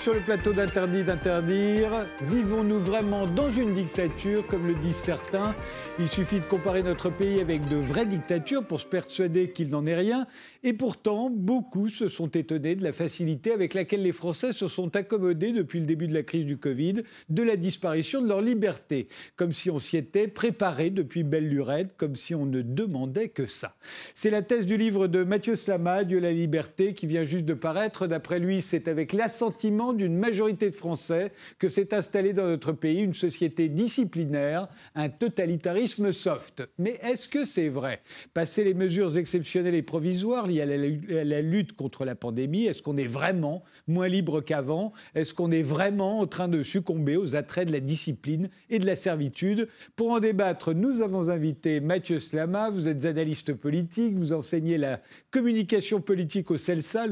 Sur le plateau d'Interdit d'interdire. Vivons-nous vraiment dans une dictature, comme le disent certains? Il suffit de comparer notre pays avec de vraies dictatures pour se persuader qu'il n'en est rien. Et pourtant, beaucoup se sont étonnés de la facilité avec laquelle les Français se sont accommodés depuis le début de la crise du Covid de la disparition de leur liberté, comme si on s'y était préparé depuis belle lurette, comme si on ne demandait que ça. C'est la thèse du livre de Mathieu Slama, Dieu la liberté, qui vient juste de paraître. D'après lui, c'est avec l'assentiment d'une majorité de Français que s'est installée dans notre pays une société disciplinaire, un totalitarisme soft. Mais est-ce que c'est vrai? Passer les mesures exceptionnelles et provisoires liées à la lutte contre la pandémie, est-ce qu'on est vraiment moins libre qu'avant? Est-ce qu'on est vraiment en train de succomber aux attraits de la discipline et de la servitude? Pour en débattre, nous avons invité Mathieu Slama. Vous êtes analyste politique, vous enseignez la communication politique au CELSA,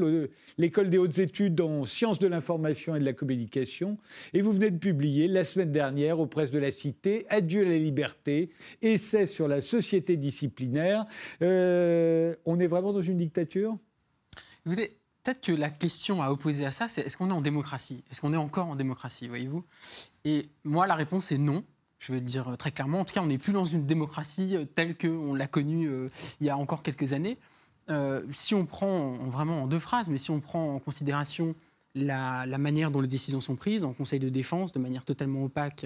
l'école des hautes études en sciences de l'information et de la communication. Et vous venez de publier la semaine dernière aux presses de la Cité Adieu à la liberté, essai sur la société disciplinaire. Euh, on est vraiment dans une dictature? Peut-être que la question à opposer à ça, c'est est-ce qu'on est en démocratie? Est-ce qu'on est encore en démocratie, voyez-vous? Et moi, la réponse est non. Je vais le dire très clairement. En tout cas, on n'est plus dans une démocratie euh, telle qu'on l'a connue euh, il y a encore quelques années. Euh, si on prend vraiment en deux phrases, mais si on prend en considération la, manière dont les décisions sont prises en Conseil de défense de manière totalement opaque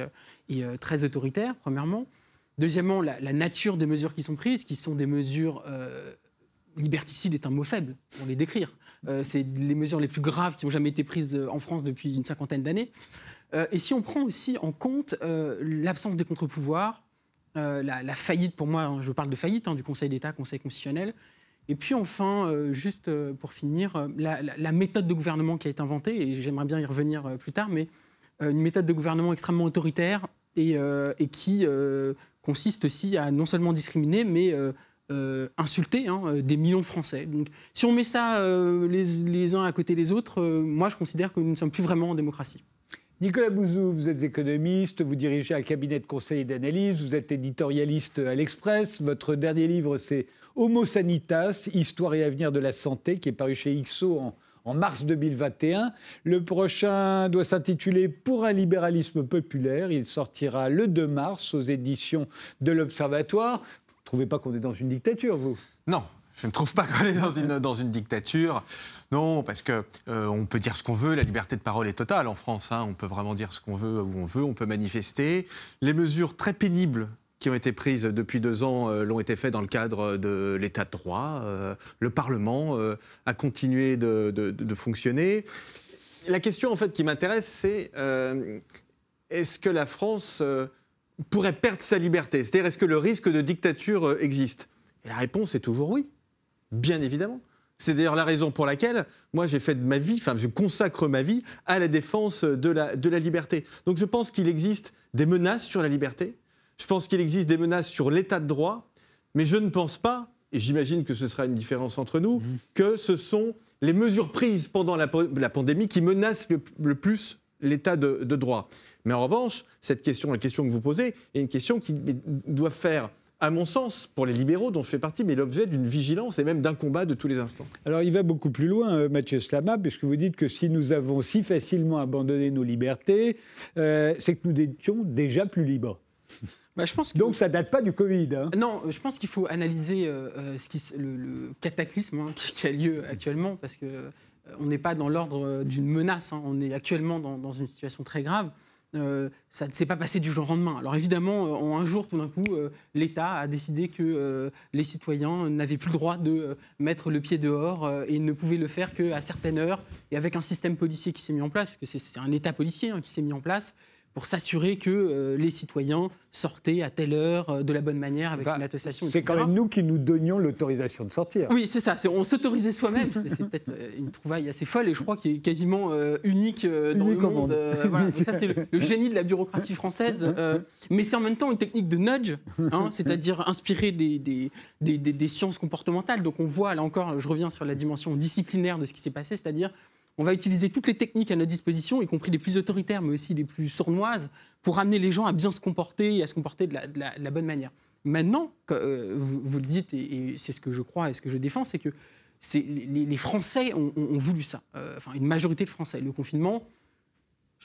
et très autoritaire, premièrement. Deuxièmement, la, nature des mesures qui sont prises, qui sont des mesures liberticide est un mot faible pour les décrire. Euh, c'est les mesures les plus graves qui ont jamais été prises euh, en France depuis une cinquantaine d'années. Euh, et si on prend aussi en compte l'absence des contre-pouvoirs, la, faillite, pour moi, hein, je parle de faillite hein, du Conseil d'État, Conseil constitutionnel, et puis enfin, juste pour finir, la, méthode de gouvernement qui a été inventée, et j'aimerais bien y revenir plus tard, mais une méthode de gouvernement extrêmement autoritaire et, qui consiste aussi à non seulement discriminer, mais euh, insulter hein, euh, des millions de Français. Donc, si on met ça euh, les, uns à côté des autres, moi je considère que nous ne sommes plus vraiment en démocratie. Nicolas Bouzou, vous êtes économiste, vous dirigez un cabinet de conseil et d'analyse, vous êtes éditorialiste à l'Express. Votre dernier livre, c'est Homo Sanitas, Histoire et avenir de la santé, qui est paru chez IXO en, en mars 2021. Le prochain doit s'intituler Pour un libéralisme populaire. Il sortira le 2 mars aux éditions de l'Observatoire trouvez pas qu'on est dans une dictature, vous? Non, je ne trouve pas qu'on est dans une, dictature. Non, parce que euh, on peut dire ce qu'on veut, la liberté de parole est totale en France. Hein. On peut vraiment dire ce qu'on veut où on veut, on peut manifester. Les mesures très pénibles qui ont été prises depuis deux ans euh, l'ont été faites dans le cadre de l'état de droit. Euh, le Parlement a continué de, de, fonctionner. La question en fait qui m'intéresse, c'est est-ce que la France pourrait perdre sa liberté? C'est-à-dire, est-ce que le risque de dictature euh, existe? Et la réponse est toujours oui, bien évidemment. C'est d'ailleurs la raison pour laquelle moi j'ai fait de ma vie, enfin je consacre ma vie à la défense de la, de la liberté. Donc je pense qu'il existe des menaces sur la liberté, je pense qu'il existe des menaces sur l'état de droit, mais je ne pense pas, et j'imagine que ce sera une différence entre nous, mmh. que ce sont les mesures prises pendant la, pandémie qui menacent le plus l'état de, droit. Mais en revanche, cette question, la question que vous posez, est une question qui doit faire à mon sens, pour les libéraux dont je fais partie, mais l'objet d'une vigilance et même d'un combat de tous les instants. Alors il va beaucoup plus loin, euh, Mathieu Slama, puisque vous dites que si nous avons si facilement abandonné nos libertés, euh, c'est que nous étions déjà plus libres. Bah, je pense Donc ça date pas du Covid. Hein. Non, je pense qu'il faut analyser euh, ce qui, le, cataclysme hein, qui, a lieu actuellement, parce que euh, on n'est pas dans l'ordre d'une menace, hein. on est actuellement dans, une situation très grave. Euh, ça ne s'est pas passé du jour au lendemain. Alors évidemment, en un jour, tout d'un coup, l'État a décidé que les citoyens n'avaient plus le droit de mettre le pied dehors et ne pouvaient le faire qu'à certaines heures et avec un système policier qui s'est mis en place, parce que c'est un État policier hein, qui s'est mis en place pour s'assurer que euh, les citoyens sortaient à telle heure euh, de la bonne manière avec une attestation. C'est quand même nous qui nous donnions l'autorisation de sortir. Oui, c'est ça. On s'autorisait soi-même. c'est peut-être euh, une trouvaille assez folle et je crois qu'il est quasiment unique dans le monde. ça, c'est le, génie de la bureaucratie française. mais c'est en même temps une technique de nudge, hein, c'est-à-dire inspirée des des, des, des sciences comportementales. Donc on voit, là encore, je reviens sur la dimension disciplinaire de ce qui s'est passé, c'est-à-dire on va utiliser toutes les techniques à notre disposition, y compris les plus autoritaires, mais aussi les plus sournoises, pour amener les gens à bien se comporter et à se comporter de la, bonne manière. Maintenant, euh, vous, le dites, et, c'est ce que je crois et ce que je défends, c'est que les, Français ont, voulu ça. Euh, enfin, une majorité de Français. Le confinement,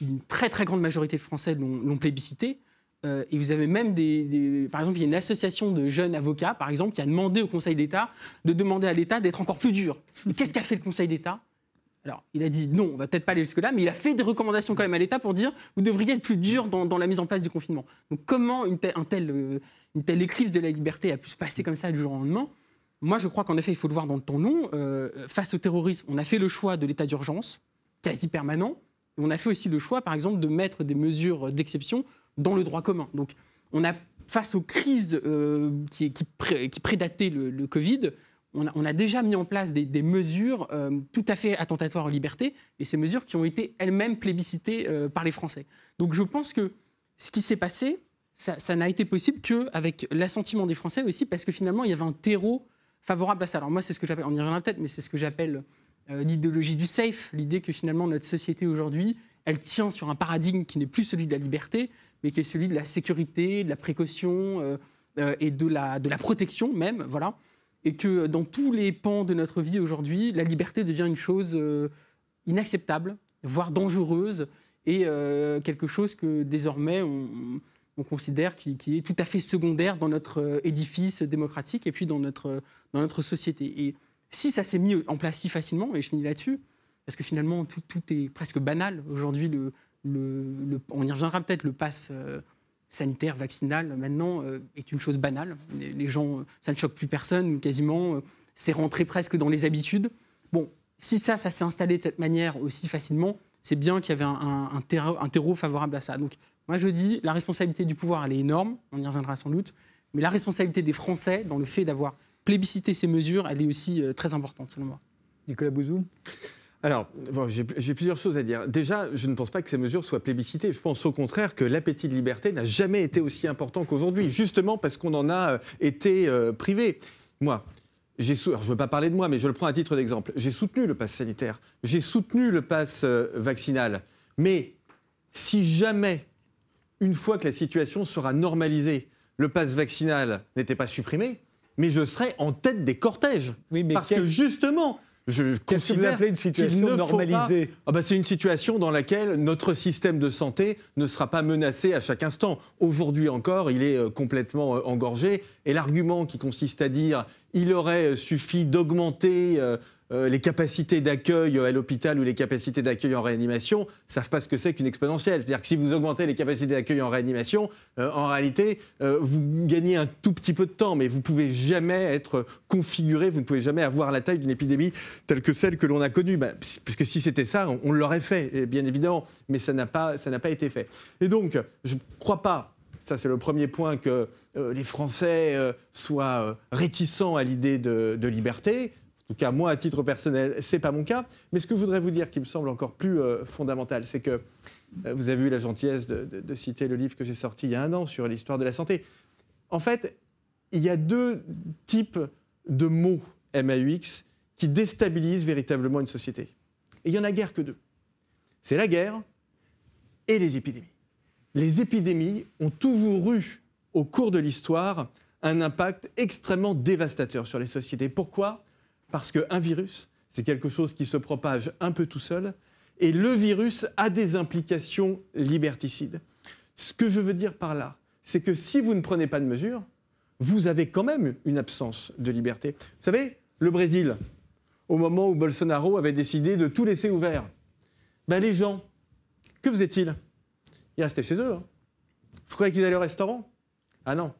une très très grande majorité de Français l'ont plébiscité. Euh, et vous avez même des, Par exemple, il y a une association de jeunes avocats, par exemple, qui a demandé au Conseil d'État de demander à l'État d'être encore plus dur. Qu'est-ce qu'a fait le Conseil d'État? Alors, il a dit non, on va peut-être pas aller jusque-là, mais il a fait des recommandations quand même à l'État pour dire vous devriez être plus dur dans, la mise en place du confinement. Donc, comment une telle, un euh, de la liberté a pu se passer comme ça du jour au lendemain? Moi, je crois qu'en effet, il faut le voir dans le temps long. Euh, face au terrorisme, on a fait le choix de l'état d'urgence, quasi permanent. On a fait aussi le choix, par exemple, de mettre des mesures d'exception dans le droit commun. Donc, on a, face aux crises euh, qui, qui, prédataient le, Covid, on a, déjà mis en place des, mesures euh, tout à fait attentatoires aux libertés, et ces mesures qui ont été elles-mêmes plébiscitées euh, par les Français. Donc je pense que ce qui s'est passé, ça n'a été possible qu'avec l'assentiment des Français aussi, parce que finalement, il y avait un terreau favorable à ça. Alors moi, c'est ce que j'appelle, on y reviendra peut-être, mais c'est ce que j'appelle l'idéologie du safe, l'idée que finalement notre société aujourd'hui, elle tient sur un paradigme qui n'est plus celui de la liberté, mais qui est celui de la sécurité, de la précaution euh, euh, et de la, de la protection même, voilà. Et que dans tous les pans de notre vie aujourd'hui, la liberté devient une chose euh, inacceptable, voire dangereuse, et quelque chose que désormais on, considère qui, est tout à fait secondaire dans notre édifice démocratique et puis dans notre, dans notre société. Et si ça s'est mis en place si facilement, et je finis là-dessus, parce que finalement tout, est presque banal aujourd'hui, on y reviendra peut-être, le pass euh, sanitaire, vaccinal, maintenant, euh, est une chose banale. Les, gens, ça ne choque plus personne, quasiment. Euh, c'est rentré presque dans les habitudes. Bon, si ça, ça s'est installé de cette manière aussi facilement, c'est bien qu'il y avait un, un, terreau, favorable à ça. Donc, moi, je dis, la responsabilité du pouvoir, elle est énorme, on y reviendra sans doute, mais la responsabilité des Français dans le fait d'avoir plébiscité ces mesures, elle est aussi très importante, selon moi. Nicolas Bouzou? Alors, j'ai plusieurs choses à dire. Déjà, je ne pense pas que ces mesures soient plébiscitées. Je pense au contraire que l'appétit de liberté n'a jamais été aussi important qu'aujourd'hui, justement parce qu'on en a euh, été euh, privé. Moi, je ne veux pas parler de moi, mais je le prends à titre d'exemple. J'ai soutenu le pass sanitaire, j'ai soutenu le pass euh, vaccinal. Mais si jamais, une fois que la situation sera normalisée, le pass vaccinal n'était pas supprimé, mais je serais en tête des cortèges. Oui, mais parce que justement, je considère que vous une situation normalisée ah bah, C'est une situation dans laquelle notre système de santé ne sera pas menacé à chaque instant. Aujourd'hui encore, il est euh, complètement euh, engorgé. Et l'argument qui consiste à dire il aurait suffi d'augmenter euh, les capacités d'accueil à l'hôpital ou les capacités d'accueil en réanimation savent pas ce que c'est qu'une exponentielle. C'est-à-dire que si vous augmentez les capacités d'accueil en réanimation, euh, en réalité, euh, vous gagnez un tout petit peu de temps, mais vous pouvez jamais être configuré, vous ne pouvez jamais avoir la taille d'une épidémie telle que celle que l'on a connue. Bah, parce que si c'était ça, on, l'aurait fait, bien évidemment, mais ça n'a pas, pas été fait. Et donc, je ne crois pas ça, c'est le premier point que les Français soient réticents à l'idée de, liberté. En tout cas, moi, à titre personnel, c'est pas mon cas. Mais ce que je voudrais vous dire, qui me semble encore plus euh, fondamental, c'est que euh, vous avez eu la gentillesse de, citer le livre que j'ai sorti il y a un an sur l'histoire de la santé. En fait, il y a deux types de mots MAUX qui déstabilisent véritablement une société. Et il y en a guère que deux. C'est la guerre et les épidémies. Les épidémies ont toujours eu, au cours de l'histoire, un impact extrêmement dévastateur sur les sociétés. Pourquoi? Parce qu'un virus, c'est quelque chose qui se propage un peu tout seul, et le virus a des implications liberticides. Ce que je veux dire par là, c'est que si vous ne prenez pas de mesures, vous avez quand même une absence de liberté. Vous savez, le Brésil, au moment où Bolsonaro avait décidé de tout laisser ouvert, ben les gens, que faisaient-ils? Ils restaient chez eux. Hein. Vous croyez qu'ils allaient au restaurant? Ah non,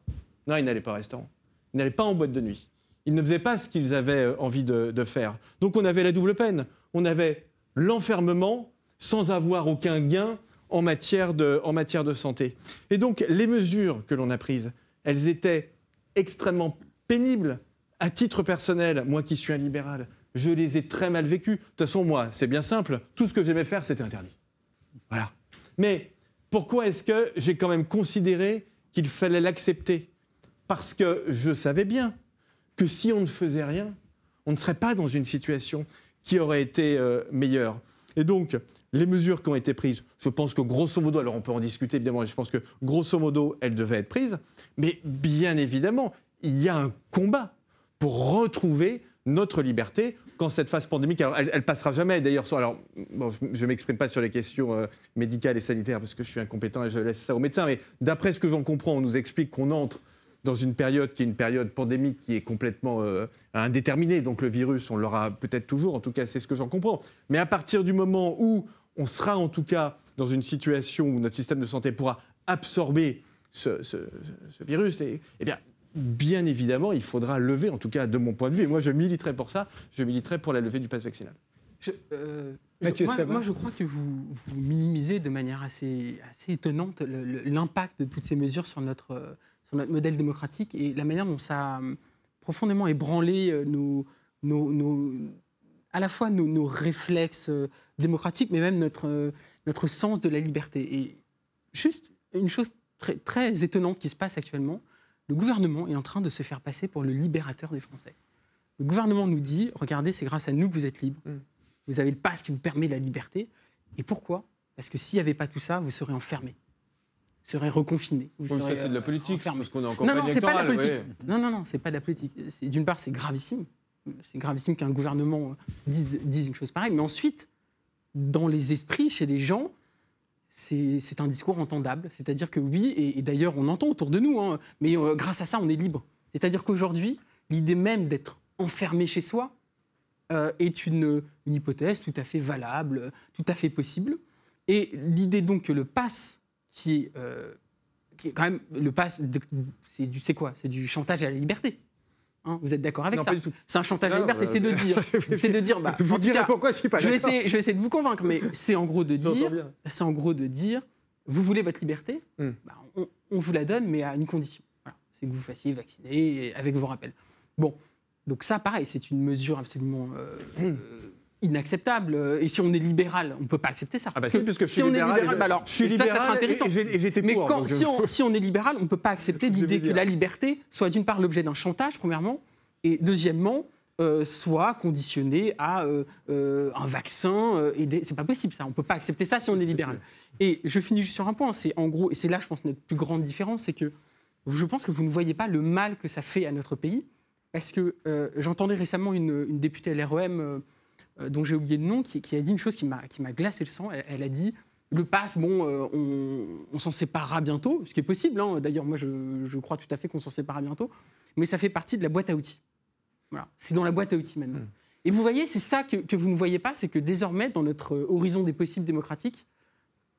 non, ils n'allaient pas au restaurant. Ils n'allaient pas en boîte de nuit ils ne faisaient pas ce qu'ils avaient euh, envie de, faire. Donc on avait la double peine. On avait l'enfermement sans avoir aucun gain en matière, de, en matière de santé. Et donc les mesures que l'on a prises, elles étaient extrêmement pénibles. À titre personnel, moi qui suis un libéral, je les ai très mal vécues. De toute façon, moi, c'est bien simple, tout ce que j'aimais faire, c'était interdit. Voilà. Mais pourquoi est-ce que j'ai quand même considéré qu'il fallait l'accepter? Parce que je savais bien que si on ne faisait rien, on ne serait pas dans une situation qui aurait été euh, meilleure. Et donc, les mesures qui ont été prises, je pense que grosso modo, alors on peut en discuter évidemment, je pense que grosso modo, elles devaient être prises, mais bien évidemment, il y a un combat pour retrouver notre liberté quand cette phase pandémique, alors elle, passera jamais d'ailleurs. Alors, je ne m'exprime pas sur les questions euh, médicales et sanitaires parce que je suis incompétent et je laisse ça aux médecins, mais d'après ce que j'en comprends, on nous explique qu'on entre dans une période qui est une période pandémique qui est complètement euh, indéterminée. Donc le virus, on l'aura peut-être toujours, en tout cas c'est ce que j'en comprends. Mais à partir du moment où on sera en tout cas dans une situation où notre système de santé pourra absorber ce, ce- ce virus, et- eh bien, bien évidemment, il faudra lever, en tout cas de mon point de vue, et moi je militerai pour ça, je militerai pour la levée du pass vaccinal. Je, euh, Mathieu je- moi, je crois que vous, vous minimisez de manière assez, assez étonnante l'impact de toutes ces mesures sur notre, euh, sur notre modèle démocratique et la manière dont ça a hum, profondément ébranlé euh, nos, nos- nos- à la fois nos, nos réflexes euh, démocratiques, mais même notre, euh, notre sens de la liberté. Et juste une chose très, très étonnante qui se passe actuellement, le gouvernement est en train de se faire passer pour le libérateur des Français. Le gouvernement nous dit, regardez, c'est grâce à nous que vous êtes libres. Vous avez le pass qui vous permet la liberté. Et pourquoi? Parce que s'il n'y avait pas tout ça, vous serez enfermé. Serez reconfiné. Vous ça c'est de la euh, politique, parce qu'on est Non, non, c'est pas de la politique. ouais. Non, non, non, c'est pas de la politique. C'est- D'une part, c'est gravissime. C'est gravissime qu'un gouvernement dise, dise une chose pareille. Mais ensuite, dans les esprits, chez les gens, c'est c'est un discours entendable. C'est-à-dire que oui, et, et d'ailleurs, on entend autour de nous, hein, mais euh, grâce à ça, on est libre. C'est-à-dire qu'aujourd'hui, l'idée même d'être enfermé chez soi euh, est une, une hypothèse tout à fait valable, tout à fait possible. Et l'idée donc que le pass, qui est, euh, qui est quand même le pass, c'est du, c'est quoi? C'est du chantage à la liberté. Hein, vous êtes d'accord avec Non, ça? pas du tout. C'est un chantage à la liberté. bah, c'est de dire, c'est de dire, bah, Je vous cas, pourquoi je suis pas je vais, essayer, je vais essayer de vous convaincre, mais c'est en gros de dire, c'est en gros de dire, vous voulez votre liberté, Hmm. bah, on, on vous la donne, mais à une condition. Voilà, c'est que vous fassiez vacciner avec vos rappels. Bon, donc ça, pareil, c'est une mesure absolument euh, euh, inacceptable. Et si on est libéral, on ne peut pas accepter ça. Ah bah Parce si, que puisque je si suis on libéral, est libéral, bah alors, je suis et ça, ça sera intéressant. et Mais quand, si, on, si on est libéral, on ne peut pas accepter l'idée que la liberté soit d'une part l'objet d'un chantage, premièrement, et deuxièmement, euh, soit conditionnée à euh, euh, un vaccin. Euh, et des- c'est pas possible ça. On peut pas accepter ça si on est libéral. Et je finis juste sur un point. C'est en gros, et c'est là, je pense, notre plus grande différence, c'est que je pense que vous ne voyez pas le mal que ça fait à notre pays, parce que euh, j'entendais récemment une, une députée LREM euh, euh, dont j'ai oublié le nom, qui, qui a dit une chose qui m'a glacé le sang. Elle, elle a dit le pass, bon, euh, on, on s'en séparera bientôt, ce qui est possible. hein. D'ailleurs, moi, je, je crois tout à fait qu'on s'en séparera bientôt, mais ça fait partie de la boîte à outils. Voilà, c'est dans la boîte à outils maintenant. Et vous voyez, c'est ça que, que vous ne voyez pas, c'est que désormais, dans notre euh, horizon des possibles démocratiques,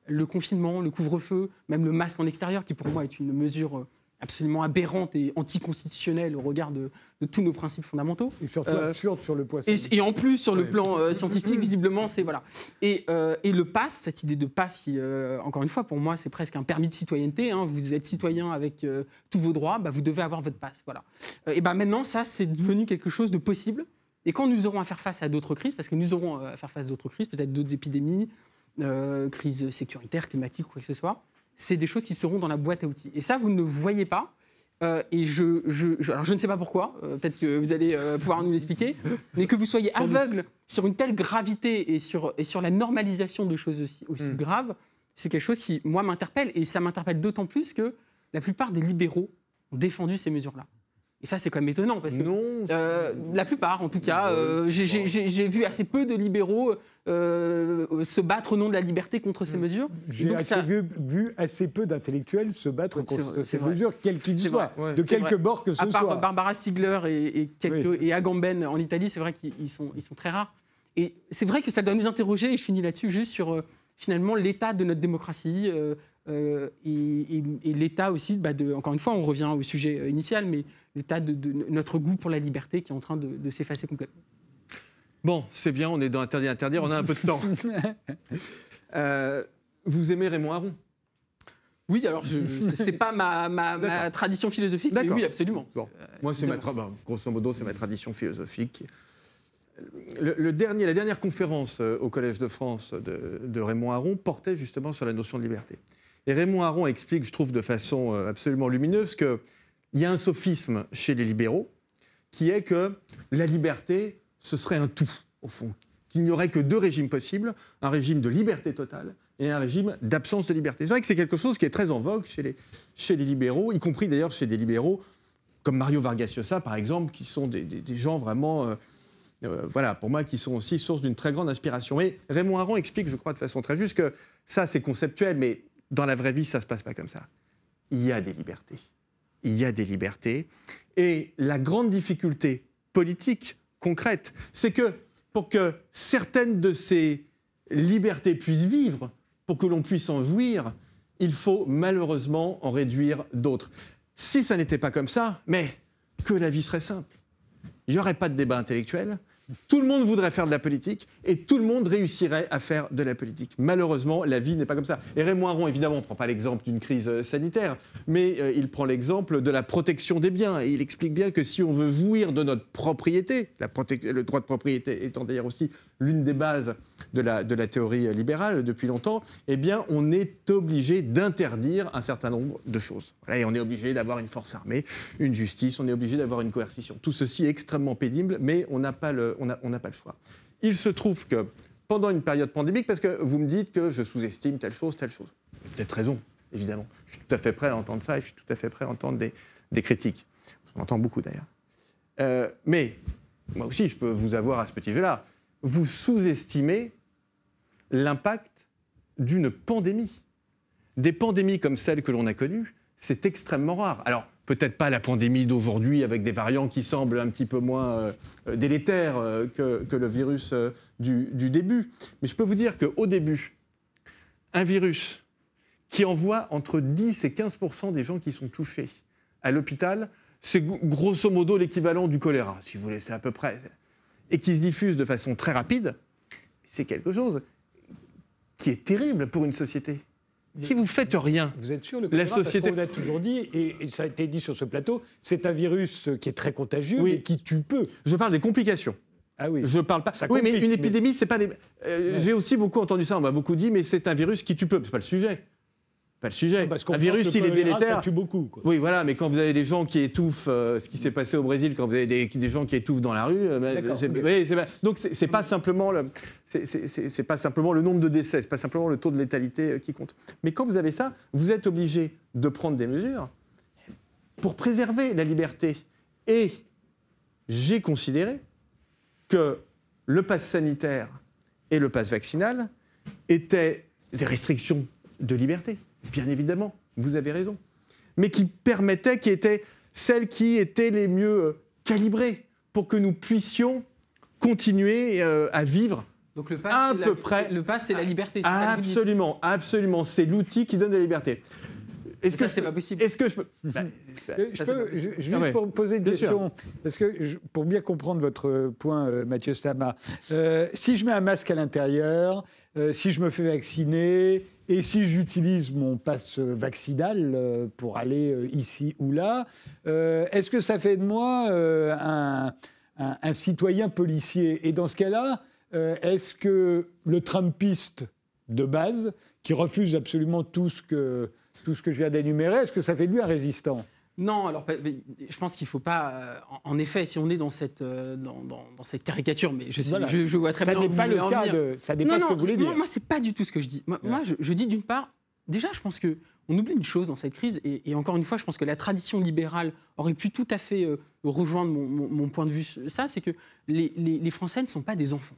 le confinement, le couvre-feu, même le masque en extérieur, qui pour moi est une mesure euh, absolument aberrante et anticonstitutionnelle au regard de, de tous nos principes fondamentaux. Et surtout Euh, absurde sur le poisson. Et, et en plus, sur le plan euh, scientifique, visiblement, c'est voilà. Et, euh, et le pass, cette idée de pass qui, encore une fois, pour moi, c'est presque un permis de citoyenneté. hein. Vous êtes citoyen avec tous vos droits, bah, vous devez avoir votre pass. Voilà. Et ben maintenant, ça, c'est devenu quelque chose de possible. Et quand nous aurons à faire face à d'autres crises, parce que nous aurons à faire face à d'autres crises, peut-être d'autres épidémies, crises sécuritaires, climatiques, quoi que ce soit, c'est des choses qui seront dans la boîte à outils. Et ça, vous ne voyez pas. Euh, et je, je, je- alors je ne sais pas pourquoi, euh, peut-être que vous allez euh, pouvoir nous l'expliquer, mais que vous soyez aveugle sur une telle gravité et sur, et sur la normalisation de choses aussi, aussi Mm. graves, c'est quelque chose qui, moi, m'interpelle. Et ça m'interpelle d'autant plus que la plupart des libéraux ont défendu ces mesures-là. Et ça, c'est quand même étonnant, parce que Non. euh, la plupart, en tout cas, euh, j'ai- vu assez peu de libéraux euh, se battre au nom de la liberté contre ces mesures. Et J'ai ça- vu, vu assez peu d'intellectuels se battre contre vrai, ces vrai. mesures, quelles qu'ils soient, ouais. de quelque bord que ce à part soit. Barbara Stiegler et, et, quelques, et Agamben en Italie, c'est vrai qu'ils ils sont, ils sont très rares. Et c'est vrai que ça doit nous interroger, et je finis là-dessus, juste sur finalement l'état de notre démocratie euh, euh, et, et- et l'état aussi, bah, de, encore une fois, on revient au sujet euh, initial, mais l'état de, de notre goût pour la liberté qui est en train de, de s'effacer complètement. Bon, c'est bien, on est dans interdit interdire, on a un peu de temps. Euh, vous aimez Raymond Aron? Oui, alors je- c'est pas ma, ma- ma D'accord. tradition philosophique, mais oui, absolument. Bon, moi, c'est ma bon, grosso modo, c'est ma tradition philosophique. Le, le dernier, la dernière conférence au Collège de France de, de Raymond Aron portait justement sur la notion de liberté. Et Raymond Aron explique, je trouve de façon euh, absolument lumineuse, qu'il y a un sophisme chez les libéraux qui est que la liberté, ce serait un tout, au fond. Qu'il n'y aurait que deux régimes possibles, un régime de liberté totale et un régime d'absence de liberté. C'est vrai que c'est quelque chose qui est très en vogue chez les, libéraux, y compris d'ailleurs chez des libéraux comme Mario Vargas Llosa, par exemple, qui sont des, gens vraiment euh, euh, voilà, pour moi, qui sont aussi source d'une très grande inspiration. Mais Raymond Aron explique, je crois, de façon très juste que ça, c'est conceptuel, mais dans la vraie vie, ça ne se passe pas comme ça. Il y a des libertés. Il y a des libertés. Et la grande difficulté politique, concrète, c'est que pour que certaines de ces libertés puissent vivre, pour que l'on puisse en jouir, il faut malheureusement en réduire d'autres. Si ça n'était pas comme ça, mais que la vie serait simple. Il n'y aurait pas de débat intellectuel, tout le monde voudrait faire de la politique et tout le monde réussirait à faire de la politique. Malheureusement, la vie n'est pas comme ça. Et Raymond Aron, évidemment, ne prend pas l'exemple d'une crise euh, sanitaire, mais euh, il prend l'exemple de la protection des biens. Et il explique bien que si on veut jouir de notre propriété, le droit de propriété étant d'ailleurs aussi l'une des bases de la, théorie libérale depuis longtemps, eh bien, on est obligé d'interdire un certain nombre de choses. et on est obligé d'avoir une force armée, une justice, on est obligé d'avoir une coercition. Tout ceci est extrêmement pénible, mais on n'a pas, le, choix. Il se trouve que pendant une période pandémique, parce que vous me dites que je sous-estime telle chose, telle chose, peut-être raison, évidemment. Je suis tout à fait prêt à entendre ça et je suis tout à fait prêt à entendre des, critiques. On entend beaucoup d'ailleurs. Euh, mais moi aussi, je peux vous avoir à ce petit jeu-là vous sous-estimez l'impact d'une pandémie. Des pandémies comme celle que l'on a connue, c'est extrêmement rare. Alors, peut-être pas la pandémie d'aujourd'hui avec des variants qui semblent un petit peu moins euh, délétères euh, que, le virus euh, du, du, début. Mais je peux vous dire qu'au début, un virus qui envoie entre 10 et 15% des gens qui sont touchés à l'hôpital, c'est grosso modo l'équivalent du choléra, si vous voulez, c'est à peu près et qui se diffuse de façon très rapide, c'est quelque chose qui est terrible pour une société. Si vous faites rien, vous êtes sûr le la société. Parce on l'a toujours dit et, ça a été dit sur ce plateau, c'est un virus qui est très contagieux et qui tue peu. Je parle des complications. Ah oui. Je parle pas. oui, mais une épidémie, c'est pas les. Euh, j'ai aussi beaucoup entendu ça. On m'a beaucoup dit, mais c'est un virus qui tue peu. C'est pas le sujet pas le sujet. un virus, il est délétère. Ça tue beaucoup. Oui, voilà, mais quand vous avez des gens qui étouffent, euh, ce qui s'est passé au Brésil, quand vous avez des, gens qui étouffent dans la rue, euh, bah, donc c'est pas simplement le, c'est pas simplement le nombre de décès, c'est pas simplement le taux de létalité euh, qui compte. Mais quand vous avez ça, vous êtes obligé de prendre des mesures pour préserver la liberté. Et j'ai considéré que le pass sanitaire et le pass vaccinal étaient des restrictions de liberté bien évidemment, vous avez raison, mais qui permettaient, qui étaient celles qui étaient les mieux euh, calibrées pour que nous puissions continuer euh, à vivre donc le pass, à peu près. Le pass, c'est la liberté. Absolument, absolument. C'est l'outil qui donne la liberté. Est-ce que c'est pas possible Est-ce que je peux, bah, je peux juste pour poser une question, parce que pour bien comprendre votre point, euh, Mathieu Stama, si je mets un masque à l'intérieur, si je me fais vacciner et si j'utilise mon passe vaccinal euh, pour aller euh, ici ou là, euh, est-ce que ça fait de moi un, citoyen policier? Et dans ce cas-là, est-ce que le Trumpiste de base, qui refuse absolument tout ce que, tout ce que je viens d'énumérer, est-ce que ça fait de lui un résistant? Non, alors je pense qu'il ne faut pas. Euh, en effet, si on est dans cette, euh, dans, cette caricature, mais je, je, vois très ça bien. N'est pas le cas de, ça n'est pas ce que vous voulez dire. Moi, ce n'est pas du tout ce que je dis. Moi, je, dis d'une part, déjà, je pense qu'on oublie une chose dans cette crise, et, encore une fois, je pense que la tradition libérale aurait pu tout à fait euh, rejoindre mon, point de vue. Ça, c'est que les, les, Français ne sont pas des enfants.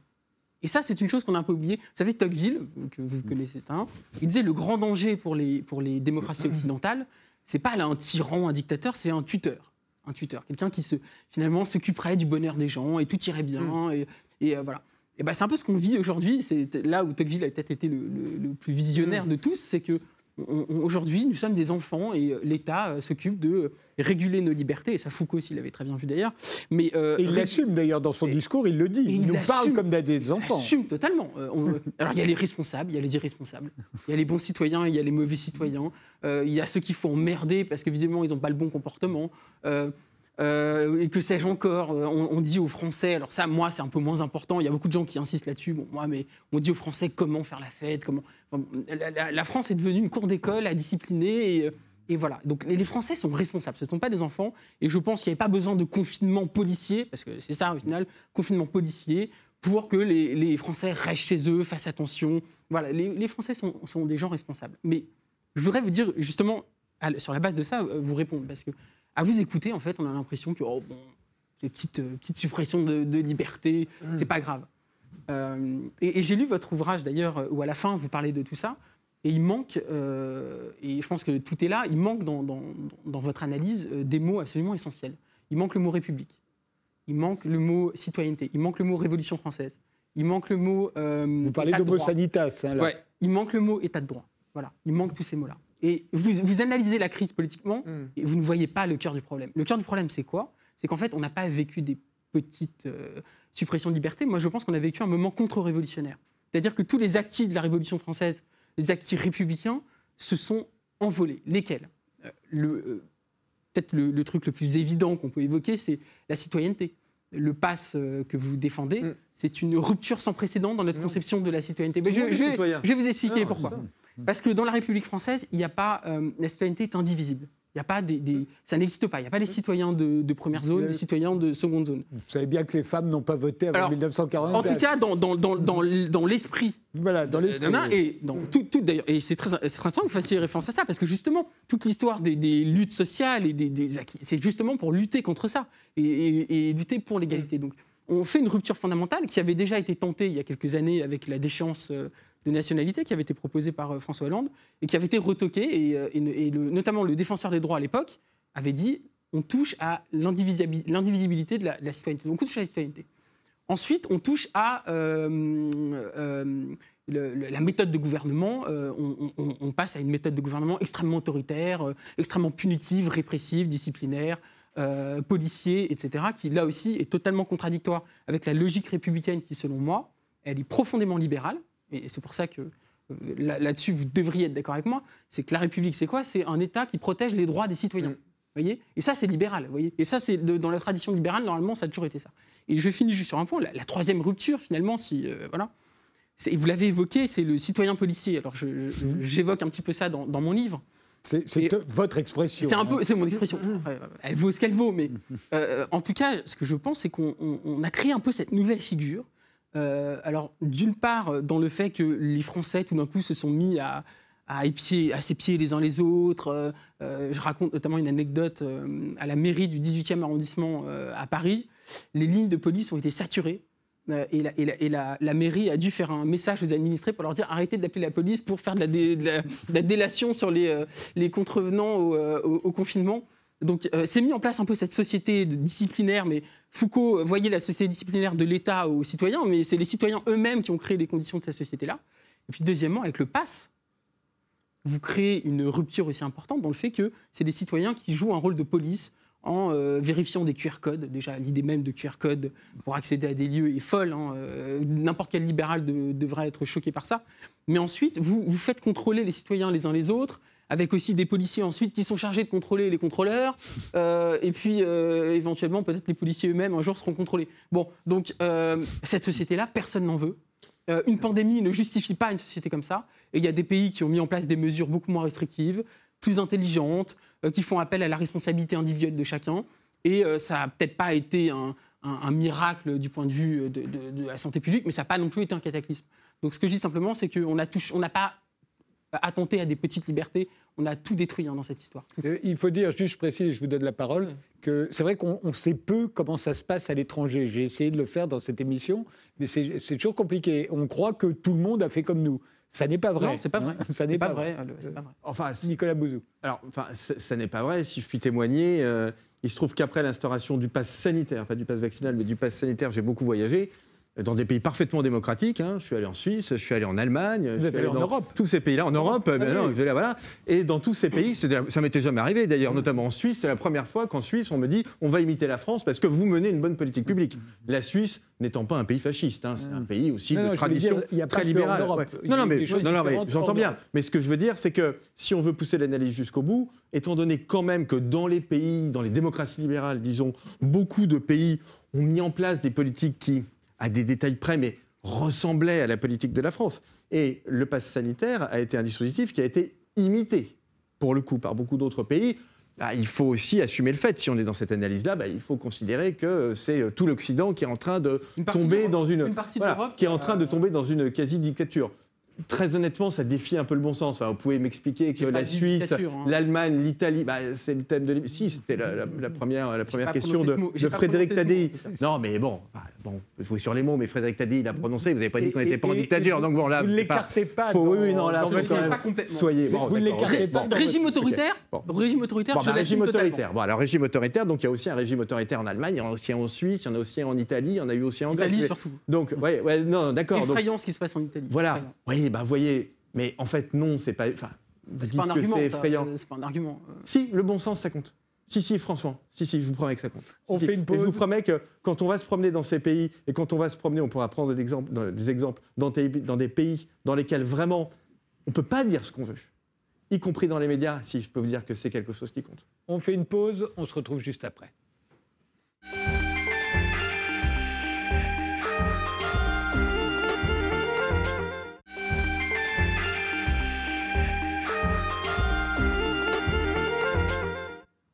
Et ça, c'est une chose qu'on a un peu oubliée. Vous savez, Tocqueville, que vous connaissez ça, il disait le grand danger pour les, pour les démocraties occidentales, c'est pas là un tyran, un dictateur, c'est un tuteur. Un tuteur, quelqu'un qui se, finalement s'occuperait du bonheur des gens et tout irait bien. Mm. Et, euh, voilà. Et ben, c'est un peu ce qu'on vit aujourd'hui. C'est là où Tocqueville a peut-être été le, plus visionnaire mm. de tous, c'est que Aujourd'hui, nous sommes des enfants et euh, l'État euh, s'occupe de réguler nos libertés. Et ça, Foucault aussi l'avait très bien vu d'ailleurs. Mais euh, il l'assume d'ailleurs dans son discours. Il le dit. Il, nous parle comme des enfants. Il l'assume totalement. alors il y a les responsables, il y a les irresponsables, il y a les bons citoyens, il y a les mauvais citoyens. il y a ceux qui font emmerder parce que visiblement ils n'ont pas le bon comportement. Euh, et que sais-je encore, euh, on, dit aux Français, alors ça, moi, c'est un peu moins important, il y a beaucoup de gens qui insistent là-dessus, moi, mais on dit aux Français comment faire la fête, comment... la, France est devenue une cour d'école à discipliner, et, euh, voilà. Donc les, Français sont responsables, ce ne sont pas des enfants, et je pense qu'il n'y avait pas besoin de confinement policier, parce que c'est ça, au final, confinement policier, pour que les, Français restent chez eux, fassent attention. Voilà, les, Français sont, sont, des gens responsables. Mais je voudrais vous dire, justement, sur la base de ça, vous répondre, parce que à vous écouter, en fait, on a l'impression que oh, bon, des petites, euh, petites suppressions de, de liberté, c'est pas grave. Euh, et et j'ai lu votre ouvrage d'ailleurs, où à la fin vous parlez de tout ça, et il manque, euh, et je pense que tout est là, il manque dans, dans- dans votre analyse euh, des mots absolument essentiels. Il manque le mot République, il manque le mot citoyenneté, il manque le mot Révolution française, il manque le mot. euh, Vous parlez de droit. sanitas. hein, là. Ouais, il manque le mot état de droit. Voilà, il manque tous ces mots-là. Et vous, vous analysez la crise politiquement et vous ne voyez pas le cœur du problème. Le cœur du problème, c'est quoi? C'est qu'en fait, on n'a pas vécu des petites euh, suppressions de liberté. Moi, je pense qu'on a vécu un moment contre-révolutionnaire. C'est-à-dire que tous les acquis de la Révolution française, les acquis républicains, se sont envolés. Lesquels? Euh, le, euh, Peut-être le, le truc le plus évident qu'on peut évoquer, c'est la citoyenneté. Le pass que vous défendez, Mm. c'est une rupture sans précédent dans notre conception de la citoyenneté. Mais je, vais- citoyen. je vais vous expliquer Non, pourquoi. Ça. Parce que dans la République française, il n'y a pas euh, la citoyenneté est indivisible. Il y a pas des, des- ça n'existe pas. Il n'y a pas les citoyens de, de première zone, les citoyens de seconde zone. Vous savez bien que les femmes n'ont pas voté avant Alors, 1940. En tout cas, dans, dans, dans, dans, l'esprit voilà, dans les il y en a, et dans tout, tout d'ailleurs, et c'est très, très intéressant que vous fassiez référence à ça, parce que justement, toute l'histoire des, des luttes sociales et des, des acquis, c'est justement pour lutter contre ça et, et- et lutter pour l'égalité. Donc, on fait une rupture fondamentale qui avait déjà été tentée il y a quelques années avec la déchéance euh, de nationalité qui avait été proposée par euh, François Hollande et qui avait été retoquée, et, euh, notamment le défenseur des droits à l'époque avait dit on touche à l'indivisibi- l'indivisibilité de la, citoyenneté. Donc, on touche à la citoyenneté. Ensuite, on touche à euh, la méthode de gouvernement. On, passe à une méthode de gouvernement extrêmement autoritaire, extrêmement punitive, répressive, disciplinaire, policier, etc., qui là aussi est totalement contradictoire avec la logique républicaine qui, selon moi, elle est profondément libérale. Et c'est pour ça que euh, là- là-dessus, vous devriez être d'accord avec moi. C'est que la République, c'est quoi? C'est un État qui protège les droits des citoyens. Mm. Voyez? Et ça, c'est libéral. Voyez? Et ça, c'est dans la tradition libérale, normalement, ça a toujours été ça. Et je finis juste sur un point. La, la troisième rupture, finalement, si euh, voilà, vous l'avez évoqué, c'est le citoyen policier. Alors, Mhm. j'évoque un petit peu ça dans, dans mon livre. C'est votre expression. C'est un hein. peu, c'est mon expression. Elle vaut ce qu'elle vaut, mais euh, en tout cas, ce que je pense, c'est qu'on on- on a créé un peu cette nouvelle figure. Euh, alors, d'une part, euh, dans le fait que les Français, tout d'un coup, se sont mis à, à, épier, à s'épier les uns les autres. Euh, je raconte notamment une anecdote à la mairie du 18e arrondissement à Paris. Les lignes de police ont été saturées. Et, la, mairie a dû faire un message aux administrés pour leur dire arrêtez d'appeler la police pour faire de la, délation sur les, contrevenants au confinement. Donc, euh, c'est mis en place un peu cette société disciplinaire, mais Foucault euh, voyait la société disciplinaire de l'État aux citoyens, mais c'est les citoyens eux-mêmes qui ont créé les conditions de cette société-là. Et puis, deuxièmement, avec le pass, vous créez une rupture aussi importante dans le fait que c'est des citoyens qui jouent un rôle de police en euh, vérifiant des QR codes. Déjà, l'idée même de QR code pour accéder à des lieux est folle. hein. N'importe quel libéral de- devrait être choqué par ça. Mais ensuite, vous, vous faites contrôler les citoyens les uns les autres, avec aussi des policiers ensuite qui sont chargés de contrôler les contrôleurs. Euh, et puis, euh, éventuellement, peut-être les policiers eux-mêmes un jour seront contrôlés. Bon, donc, euh, cette société-là, personne n'en veut. Une pandémie ne justifie pas une société comme ça. Et il y a des pays qui ont mis en place des mesures beaucoup moins restrictives, plus intelligentes, qui font appel à la responsabilité individuelle de chacun. Et ça n'a peut-être pas été un, un- un miracle du point de vue de, de- de la santé publique, mais ça n'a pas non plus été un cataclysme. Donc ce que je dis simplement, c'est qu'on n'a pas attenté à des petites libertés, on a tout détruit hein, dans cette histoire. Euh, Il faut dire, juste je précise, je vous donne la parole, que c'est vrai qu'on on sait peu comment ça se passe à l'étranger. J'ai essayé de le faire dans cette émission, mais c'est toujours compliqué. On croit que tout le monde a fait comme nous. Ça n'est pas vrai. Non, c'est pas vrai. hein. Ça n'est pas, vrai. euh, c'est pas vrai. Enfin, Nicolas Bouzou. alors, enfin, ça n'est pas vrai. Si je puis témoigner, euh, il se trouve qu'après l'instauration du pass sanitaire, pas du pass vaccinal, mais du pass sanitaire, j'ai beaucoup voyagé euh, dans des pays parfaitement démocratiques. hein. Je suis allé en Suisse, je suis allé en Allemagne, je suis êtes allé en dans Europe Tous ces pays-là, en Europe, ben Ah non, oui. je voilà. Et dans tous ces pays, ça m'était jamais arrivé d'ailleurs, notamment en Suisse. C'est la première fois qu'en Suisse, on me dit on va imiter la France parce que vous menez une bonne politique publique. La Suisse n'étant pas un pays fasciste, hein, c'est un pays aussi Non, non, de je veux tradition dire, y a très libérale. Ouais. Non, a non, mais, non, non, j'entends en bien. Mais ce que je veux dire, c'est que si on veut pousser l'analyse jusqu'au bout, étant donné quand même que dans les pays, dans les démocraties libérales, disons, beaucoup de pays ont mis en place des politiques qui, à des détails près, mais ressemblaient à la politique de la France. Et le pass sanitaire a été un dispositif qui a été imité, pour le coup, par beaucoup d'autres pays. Bah, il faut aussi assumer le fait, si on est dans cette analyse-là, bah, il faut considérer que c'est euh, tout l'Occident qui est en train de tomber dans une, une partie de voilà, l'Europe qui est en train de tomber dans une quasi-dictature. Très honnêtement, ça défie un peu le bon sens. Enfin, vous pouvez m'expliquer que la Suisse, hein. l'Allemagne, l'Italie, bah, c'est le thème de l'émission. Si, c'était la, la- la première, la première question de, de Frédéric Tadei. Non, mais bon, bah, bon, je jouer sur les mots, mais Frédéric Tadei, il a prononcé. Vous n'avez pas dit qu'on n'était pas en dictature. donc bon, là, vous ne l'écartez pas Faut- dans- oui, non, là, faut Pas complètement. Soyez. Vous- bon, vous ne l'écartez pas bon. Régime autoritaire, régime autoritaire, je régime autoritaire. Bon, alors régime autoritaire, donc il y a aussi un régime autoritaire en Allemagne, il y en a aussi en Suisse, il y en a aussi en Italie, il y en a eu aussi en Grèce. Italie surtout. Donc, ouais, non, d'accord. Effrayant ce qui se passe en Italie. Voilà. Oui, bah voyez, mais en fait, non, c'est pas. Enfin, vous C'est dites pas un que argument. c'est ça, effrayant. euh, C'est pas un argument. euh. Si, le bon sens, ça compte. Si, si, François. Si, si, je vous promets que ça compte. On Si, fait si. une Et je pause. vous promets que quand on va se promener dans ces pays, et quand on va se promener, on pourra prendre des exemples dans, des exemples dans des, dans des pays dans lesquels vraiment on ne peut pas dire ce qu'on veut, y compris dans les médias, si je peux vous dire que c'est quelque chose qui compte. On fait une pause, on se retrouve juste après.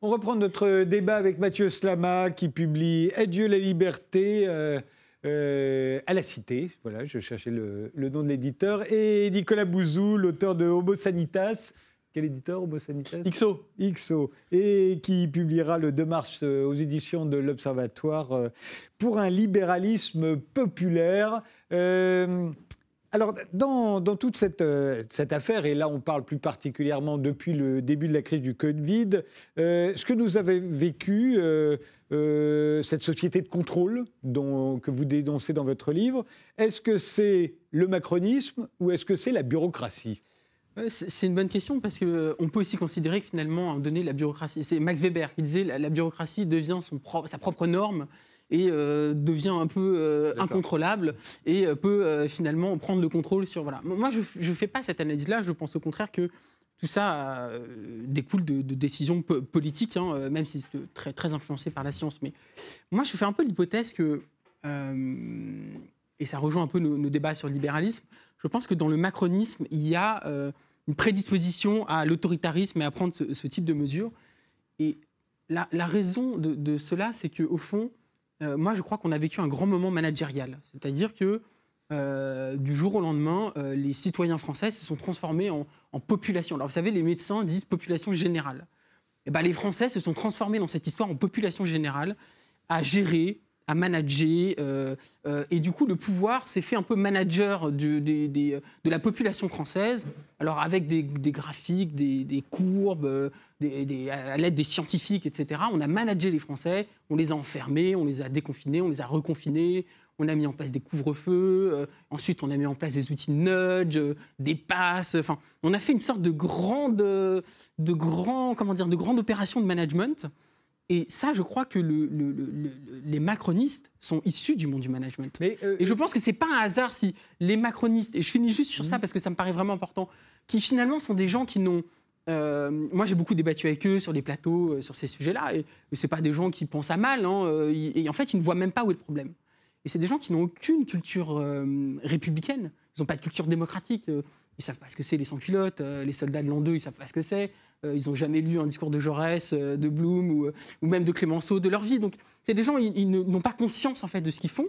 On reprend notre débat avec Mathieu Slama qui publie Adieu la liberté euh, euh, à la cité. Voilà, je cherchais le, le nom de l'éditeur. Et Nicolas Bouzou, l'auteur de Homo Sanitas. Quel éditeur, Homo Sanitas? XO, XO, et qui publiera le 2 mars euh, aux éditions de l'Observatoire euh, pour un libéralisme populaire. Alors, dans, dans toute cette, euh, cette affaire, et là on parle plus particulièrement depuis le début de la crise du Covid, euh, ce que nous avez vécu, euh, cette société de contrôle que vous dénoncez dans votre livre, est-ce que c'est le macronisme ou est-ce que c'est la bureaucratie? C'est une bonne question parce qu'on peut aussi considérer que finalement, à un moment donné, la bureaucratie, c'est Max Weber qui disait la, la bureaucratie devient son sa propre norme et euh, devient un peu euh, incontrôlable et euh, peut finalement prendre le contrôle sur... Voilà. Moi, je ne fais pas cette analyse-là, je pense au contraire que tout ça euh, découle de, de décisions po- politiques, hein, même si c'est très, très influencé par la science. Mais moi, je fais un peu l'hypothèse que, euh, et ça rejoint un peu nos, nos débats sur le libéralisme, je pense que dans le macronisme, il y a euh, une prédisposition à l'autoritarisme et à prendre ce, ce type de mesures. Et la, la raison de, de cela, c'est qu'au fond, euh, moi, je crois qu'on a vécu un grand moment managérial. C'est-à-dire que euh, du jour au lendemain, euh, les citoyens français se sont transformés en, population. Alors, vous savez, les médecins disent population générale. Eh ben, les Français se sont transformés dans cette histoire en population générale, à gérer, à manager. euh, euh, et du coup, le pouvoir s'est fait un peu manager de la population française. Alors, avec des, graphiques, des, courbes, à l'aide des scientifiques, etc. On a managé les Français, on les a enfermés, on les a déconfinés, on les a reconfinés. On a mis en place des couvre-feux, euh, ensuite on a mis en place des outils nudge, des passes. Enfin, on a fait une sorte de grande, de grand, comment dire, de grande opération de management. Et ça, je crois que le- le- le- le- les macronistes sont issus du monde du management. Mais, euh, Et je pense que c'est pas un hasard si les macronistes, et je finis juste sur ça Mhm. parce que ça me paraît vraiment important, qui finalement sont des gens qui n'ont. euh, moi, j'ai beaucoup débattu avec eux sur les plateaux, euh, sur ces sujets-là, et, et c'est pas des gens qui pensent à mal, hein, euh, et en fait, ils ne voient même pas où est le problème. Et c'est des gens qui n'ont aucune culture euh, républicaine, ils n'ont pas de culture démocratique, euh, ils savent pas ce que c'est les sans-culottes, euh, les soldats de l'an 2, ils savent pas ce que c'est, euh, ils n'ont jamais lu un discours de Jaurès, euh, de Blum ou, euh, ou même de Clémenceau de leur vie. Donc, c'est des gens, ils, ils n'ont pas conscience en fait de ce qu'ils font,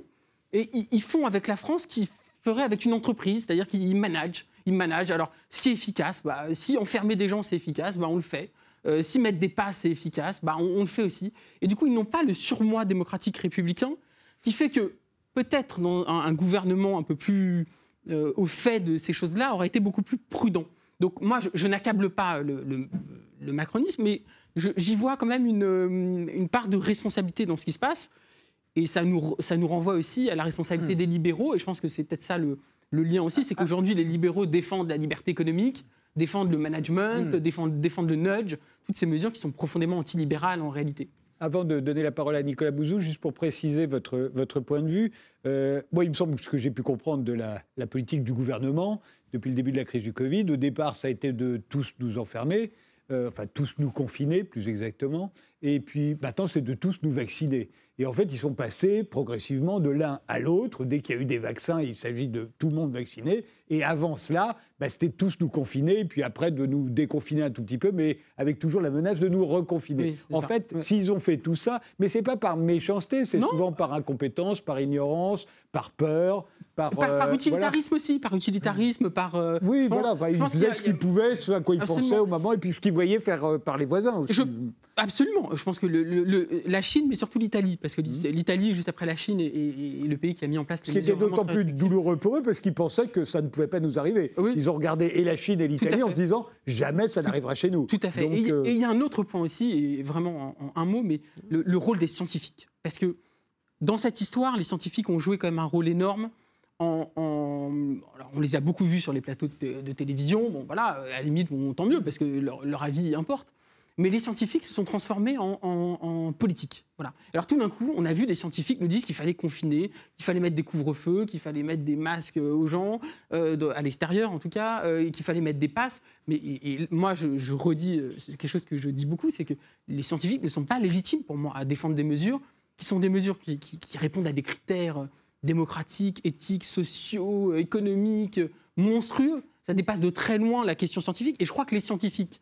et ils, font avec la France ce qu'ils feraient avec une entreprise, c'est-à-dire qu'ils managent. Ils managent. Alors, ce qui est efficace, bah, si enfermer des gens, c'est efficace, bah, on le fait. Euh, si mettre des passes, c'est efficace, bah, on, le fait aussi. Et du coup, ils n'ont pas le surmoi démocratique républicain qui fait que peut-être un, gouvernement un peu plus euh, au fait de ces choses-là aurait été beaucoup plus prudent. Donc moi, je, je n'accable pas le, le- le macronisme, mais j'y vois quand même une, euh, une part de responsabilité dans ce qui se passe. Et ça nous, re- ça nous renvoie aussi à la responsabilité des libéraux. Et je pense que c'est peut-être ça le, le lien aussi, c'est qu'aujourd'hui, les libéraux défendent la liberté économique, défendent le management, défendent, défendent le nudge, toutes ces mesures qui sont profondément antilibérales en réalité. Avant de donner la parole à Nicolas Bouzou, juste pour préciser votre, votre point de vue, euh, moi, il me semble que ce que j'ai pu comprendre de la, la politique du gouvernement depuis le début de la crise du Covid, au départ, ça a été de tous nous enfermer, euh, enfin tous nous confiner, plus exactement, et puis maintenant, c'est de tous nous vacciner. Et en fait, ils sont passés progressivement de l'un à l'autre. Dès qu'il y a eu des vaccins, il s'agit de tout le monde vacciner. Et avant cela, bah, c'était tous nous confiner, et puis après de nous déconfiner un tout petit peu, mais avec toujours la menace de nous reconfiner. Oui, en ça. fait, Ouais. s'ils ont fait tout ça, mais c'est pas par méchanceté, c'est souvent par incompétence, par ignorance, par peur. Par, Par, par euh, utilitarisme aussi, par utilitarisme, par. euh. Oui, bon, voilà. Il faisait a- ce qu'il pouvait, ce à quoi il Absolument. pensait au moment, et puis ce qu'il voyait faire euh, par les voisins aussi. Je- Absolument. Je pense que le- le- le- la Chine, mais surtout l'Italie, parce que l'Italie, juste après la Chine, est, est- est le pays qui a mis en place Ce qui était d'autant plus douloureux pour eux parce qu'ils pensaient que ça ne pouvait pas nous arriver. Oui. Ils ont regardé et la Chine et l'Italie en se disant jamais ça n'arrivera chez nous. Tout à fait. Donc, et il y a- euh, y un autre point aussi, et vraiment en, en un mot, mais le rôle des scientifiques. Parce que dans cette histoire, les scientifiques ont joué quand même un rôle énorme. On les a beaucoup vus sur les plateaux de, té- de télévision. Bon, voilà, à la limite, tant mieux, parce que leur, avis importe. Mais les scientifiques se sont transformés en, en- en politique. Voilà. Alors tout d'un coup, on a vu des scientifiques nous disent qu'il fallait confiner, qu'il fallait mettre des couvre-feux, qu'il fallait mettre des masques euh, aux gens, euh, à l'extérieur en tout cas, euh, qu'il fallait mettre des passes. Mais moi, je, redis, quelque chose que je dis beaucoup, c'est que les scientifiques ne sont pas légitimes pour moi à défendre des mesures qui sont des mesures qui, répondent à des critères démocratiques, éthiques, sociaux, économiques, monstrueux. Ça dépasse de très loin la question scientifique. Et je crois que les scientifiques,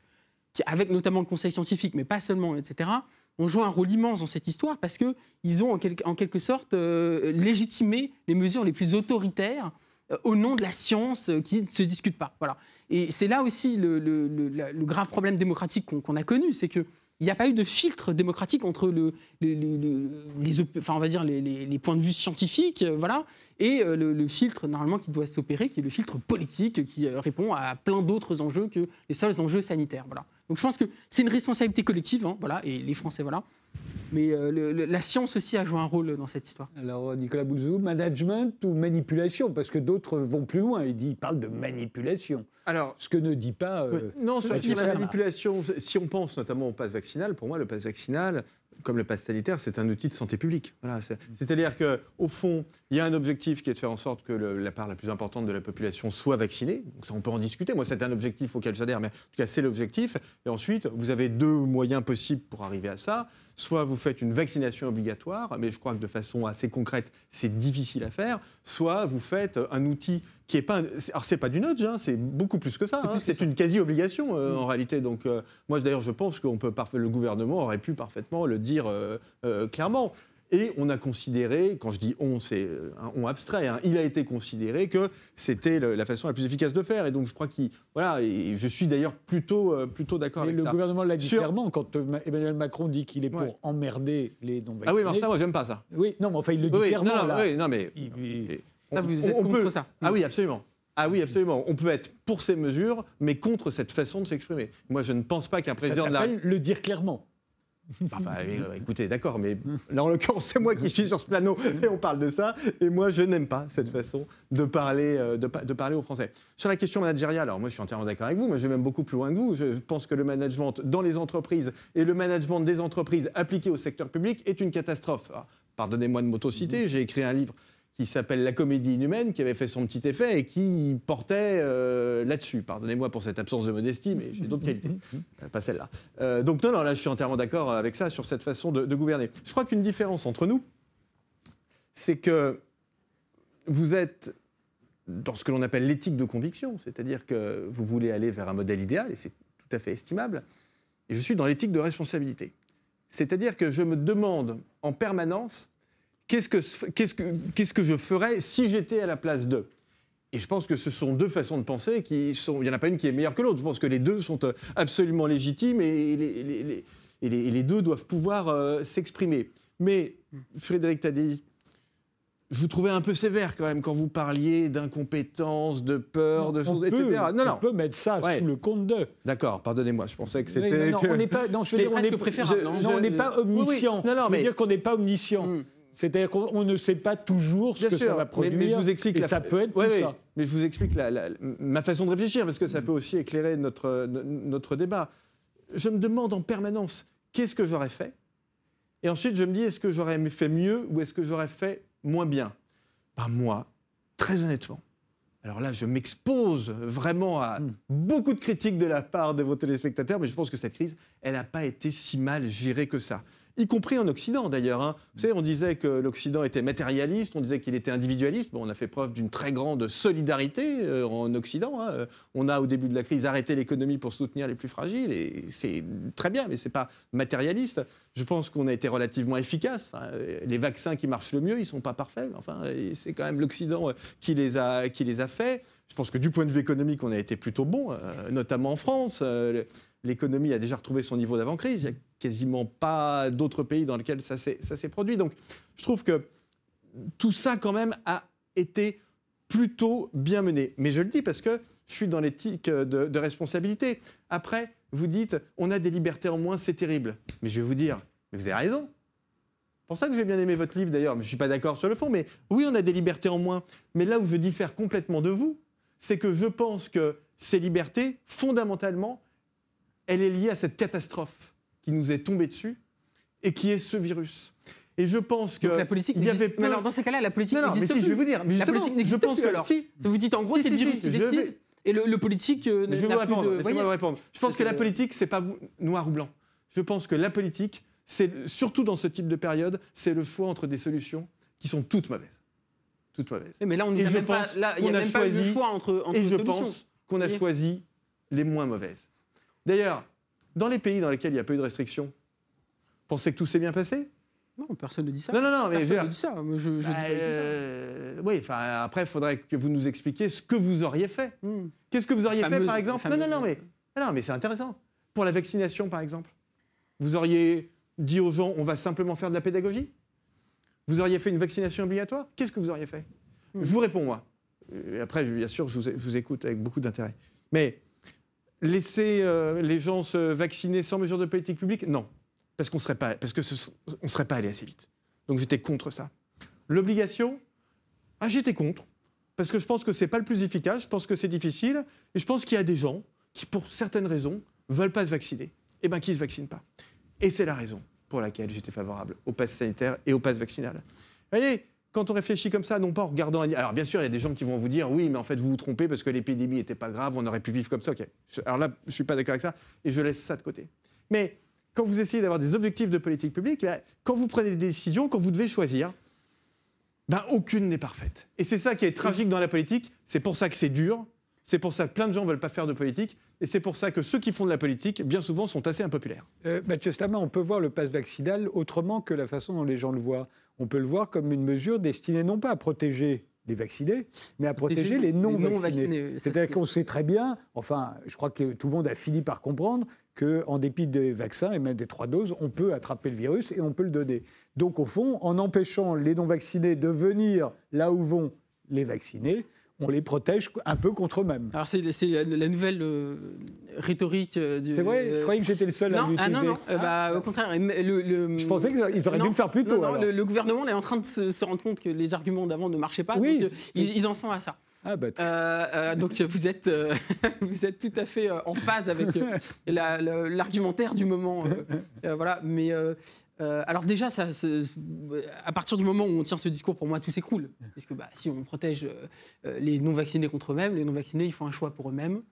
avec notamment le conseil scientifique, mais pas seulement, etc., ont joué un rôle immense dans cette histoire parce qu'ils ont en, quelque- sorte euh, légitimé les mesures les plus autoritaires euh, au nom de la science euh, qui ne se discute pas. Voilà. Et c'est là aussi le, grave problème démocratique qu'on a connu, c'est que il n'y a pas eu de filtre démocratique entre le, le- le- le- les, points de vue scientifiques, euh, voilà, et euh, le, le filtre normalement qui doit s'opérer, qui est le filtre politique, qui euh, répond à plein d'autres enjeux que les seuls enjeux sanitaires, voilà. Donc je pense que c'est une responsabilité collective, hein, voilà, et les Français, voilà. Mais euh, le- le- la science aussi a joué un rôle dans cette histoire. Alors, Nicolas Bouzou, management ou manipulation? Parce que d'autres vont plus loin. Ils parlent de manipulation. Alors, Ce que ne dit pas. euh, Non, sur la manipulation, si on pense notamment au pass vaccinal, pour moi, le pass vaccinal, comme le pass sanitaire, c'est un outil de santé publique. C'est-à-dire qu'au fond, il y a un objectif qui est de faire en sorte que la part la plus importante de la population soit vaccinée. Donc ça, on peut en discuter. Moi, c'est un objectif auquel j'adhère, mais en tout cas, c'est l'objectif. Et ensuite, vous avez deux moyens possibles pour arriver à ça. Soit vous faites une vaccination obligatoire, mais je crois que de façon assez concrète, c'est difficile à faire. Soit vous faites un outil qui est pas. un- Alors c'est pas du nudge, hein, c'est beaucoup plus que ça. hein. C'est une quasi-obligation euh, en réalité. Donc euh, moi d'ailleurs je pense parfait, le gouvernement aurait pu parfaitement le dire euh, euh, clairement. Et on a considéré, quand je dis on, c'est euh, un on abstrait, hein, il a été considéré que c'était le- la façon la plus efficace de faire. Et donc je crois qu'il. Voilà, et je suis d'ailleurs plutôt, euh, plutôt d'accord mais avec le ça. gouvernement l'a dit Sur- clairement quand euh, Ma- Emmanuel Macron dit qu'il est pour Ouais. emmerder les non-vaccinés. Ah oui, mais ça, moi j'aime pas ça. Oui, non, mais enfin, il le dit Oui, clairement. non, non, là. oui, non, mais. Il- il- Ça, vous êtes contre ça Ah oui, absolument. Ah oui, absolument. On peut être pour ces mesures, mais contre cette façon de s'exprimer. Moi, je ne pense pas qu'un ça président de la s'appelle le dire clairement. Enfin, euh, écoutez, d'accord, mais là, en l'occurrence, c'est moi qui suis sur ce plano et on parle de ça. Et moi, je n'aime pas cette façon de parler, euh, de, pa- de parler aux Français. Sur la question managériale, alors moi, je suis entièrement d'accord avec vous, mais je vais même beaucoup plus loin que vous. Je pense que le management dans les entreprises et le management des entreprises appliqué au secteur public est une catastrophe. Alors, Pardonnez-moi de m'autociter, j'ai écrit un livre qui s'appelle La comédie inhumaine, qui avait fait son petit effet et qui portait euh, là-dessus. Pardonnez-moi pour cette absence de modestie, mais j'ai d'autres qualités, Euh, pas celle-là. Euh, donc non, non, là je suis entièrement d'accord avec ça sur cette façon de, de gouverner. Je crois qu'une différence entre nous, c'est que vous êtes dans ce que l'on appelle l'éthique de conviction, c'est-à-dire que vous voulez aller vers un modèle idéal, et c'est tout à fait estimable, et je suis dans l'éthique de responsabilité. C'est-à-dire que je me demande en permanence qu'est-ce que, qu'est-ce que, qu'est-ce que je ferais si j'étais à la place d'eux? Et je pense que ce sont deux façons de penser qui sont. Il n'y en a pas une qui est meilleure que l'autre. Je pense que les deux sont euh, absolument légitimes et les, les- les- et les- et les deux doivent pouvoir euh, s'exprimer. Mais Frédéric Taddy, je vous trouvais un peu sévère quand même quand vous parliez d'incompétence, de peur, de on choses, peut, etc. Non, on peut mettre ça Ouais. sous le compte de. D'accord, pardonnez-moi, je pensais que c'était. non, non, que- on n'est pas. Non, je veux dire, on n'est pas oui, oui. omniscient. Non, non, je veux mais- dire qu'on n'est pas omniscient. C'est-à-dire qu'on on ne sait pas toujours ce Bien que sûr, ça va produire. Mais, je vous explique et la- ça peut être Ouais, tout ouais, ça. Mais je vous explique la- la- ma façon de réfléchir parce que ça peut aussi éclairer notre, no- notre débat. Je me demande en permanence qu'est-ce que j'aurais fait? Et ensuite, je me dis est-ce que j'aurais fait mieux ou est-ce que j'aurais fait moins bien? Ben, Moi, très honnêtement, alors là, je m'expose vraiment à Hmm. beaucoup de critiques de la part de vos téléspectateurs, mais je pense que cette crise, elle n'a pas été si mal gérée que ça. Y compris en Occident d'ailleurs. hein. Vous savez, on disait que l'Occident était matérialiste, on disait qu'il était individualiste. Bon, on a fait preuve d'une très grande solidarité euh, en Occident. hein. On a, au début de la crise, arrêté l'économie pour soutenir les plus fragiles, et c'est très bien, mais c'est pas matérialiste. Je pense qu'on a été relativement efficace. Les vaccins qui marchent le mieux, ils sont pas parfaits. Enfin, c'est quand même l'Occident euh, qui les a qui les a faits. Je pense que du point de vue économique, on a été plutôt bon, euh, notamment en France. L'économie a déjà retrouvé son niveau d'avant-crise. Il n'y a quasiment pas d'autres pays dans lesquels ça s'est produit. Donc, je trouve que tout ça, quand même, a été plutôt bien mené. Mais je le dis parce que je suis dans l'éthique de, responsabilité. Après, vous dites, on a des libertés en moins, c'est terrible. Mais je vais vous dire, vous avez raison. C'est pour ça que j'ai bien aimé votre livre d'ailleurs, mais je ne suis pas d'accord sur le fond. Mais oui, on a des libertés en moins. Mais là où je diffère complètement de vous, c'est que je pense que ces libertés, fondamentalement, elle est liée à cette catastrophe qui nous est tombée dessus et qui est ce virus. Et je pense que Donc la politique il y avait Mais alors dans ces cas-là, la politique n'existe si, plus. je vais vous dire. mais la politique n'existe pense plus que alors. si, Vous dites en gros, Si, c'est le virus qui décide vais- et le, le politique euh, je vais vous répondre. de. Laissez-moi vous répondre. Je pense C'est- que la politique, c'est pas noir ou blanc. Je pense que la politique, c'est surtout dans ce type de période, c'est le choix entre des solutions qui sont toutes mauvaises, toutes mauvaises. Mais là, on nous a même pas. Là, n'y a a même pas eu le choix entre, entre Et je pense qu'on a choisi les moins mauvaises. D'ailleurs, dans les pays dans lesquels il n'y a pas eu de restrictions, pensez que tout s'est bien passé? Non, personne ne dit ça. Non, non, non, mais Personne ne dit ça. Moi, je, je dis Bah, pas ça. euh, oui, enfin après, il faudrait que vous nous expliquiez ce que vous auriez fait. Hmm. Qu'est-ce que vous auriez fait, par exemple Non, non, non, mais, non, mais c'est intéressant. Pour la vaccination, par exemple, vous auriez dit aux gens, on va simplement faire de la pédagogie? Vous auriez fait une vaccination obligatoire? Qu'est-ce que vous auriez fait? Hmm. Je vous réponds, moi. Et après, je- bien sûr, je vous, je vous écoute avec beaucoup d'intérêt. Mais laisser euh, les gens se vacciner sans mesure de politique publique? Non. Parce qu'on serait pas, parce que serait pas allé assez vite. Donc j'étais contre ça. L'obligation, ah, j'étais contre. Parce que je pense que c'est pas le plus efficace, je pense que c'est difficile, et je pense qu'il y a des gens qui, pour certaines raisons, veulent pas se vacciner. Et bien, qui se vaccinent pas. Et c'est la raison pour laquelle j'étais favorable au pass sanitaire et au pass vaccinal. Vous voyez, quand on réfléchit comme ça, non pas en regardant... Alors bien sûr, il y a des gens qui vont vous dire, oui, mais en fait, vous vous trompez parce que l'épidémie n'était pas grave, on aurait pu vivre comme ça. Alors là, je ne suis pas d'accord avec ça, et je laisse ça de côté. Mais quand vous essayez d'avoir des objectifs de politique publique, quand vous prenez des décisions, quand vous devez choisir, ben, aucune n'est parfaite. Et c'est ça qui est tragique dans la politique. C'est pour ça que c'est dur. C'est pour ça que plein de gens ne veulent pas faire de politique. Et c'est pour ça que ceux qui font de la politique, bien souvent, sont assez impopulaires. Euh, Mathieu Stama, on peut voir le pass vaccinal autrement que la façon dont les gens le voient. On peut le voir comme une mesure destinée non pas à protéger les vaccinés, mais à protéger, Protéger les non-vaccinés. C'est-à-dire c'est- qu'on sait très bien, enfin, je crois que tout le monde a fini par comprendre qu'en dépit des vaccins et même des trois doses, on peut attraper le virus et on peut le donner. Donc, au fond, en empêchant les non-vaccinés de venir là où vont les vaccinés, on les protège un peu contre eux-mêmes. Alors, c'est la, la nouvelle euh, rhétorique euh, du. C'est vrai Je euh, croyais que j'étais le seul à non, l'utiliser. ah non, non, euh, Ah, bah, au contraire. le- le- Je pensais qu'ils auraient dû le faire plus tôt. Non, non, alors. le, le gouvernement est en train de se, se rendre compte que les arguments d'avant ne marchaient pas. Oui. donc, ils, ils en sont à ça. Ah, bah, Euh, euh, donc vous êtes, euh, vous êtes tout à fait euh, en phase avec la- la- l'argumentaire du moment. voilà. Mais alors déjà, ça, à partir du moment où on tient ce discours, pour moi, tout s'écroule. Parce que bah, si on protège les non-vaccinés contre eux-mêmes, les non-vaccinés, ils font un choix pour eux-mêmes.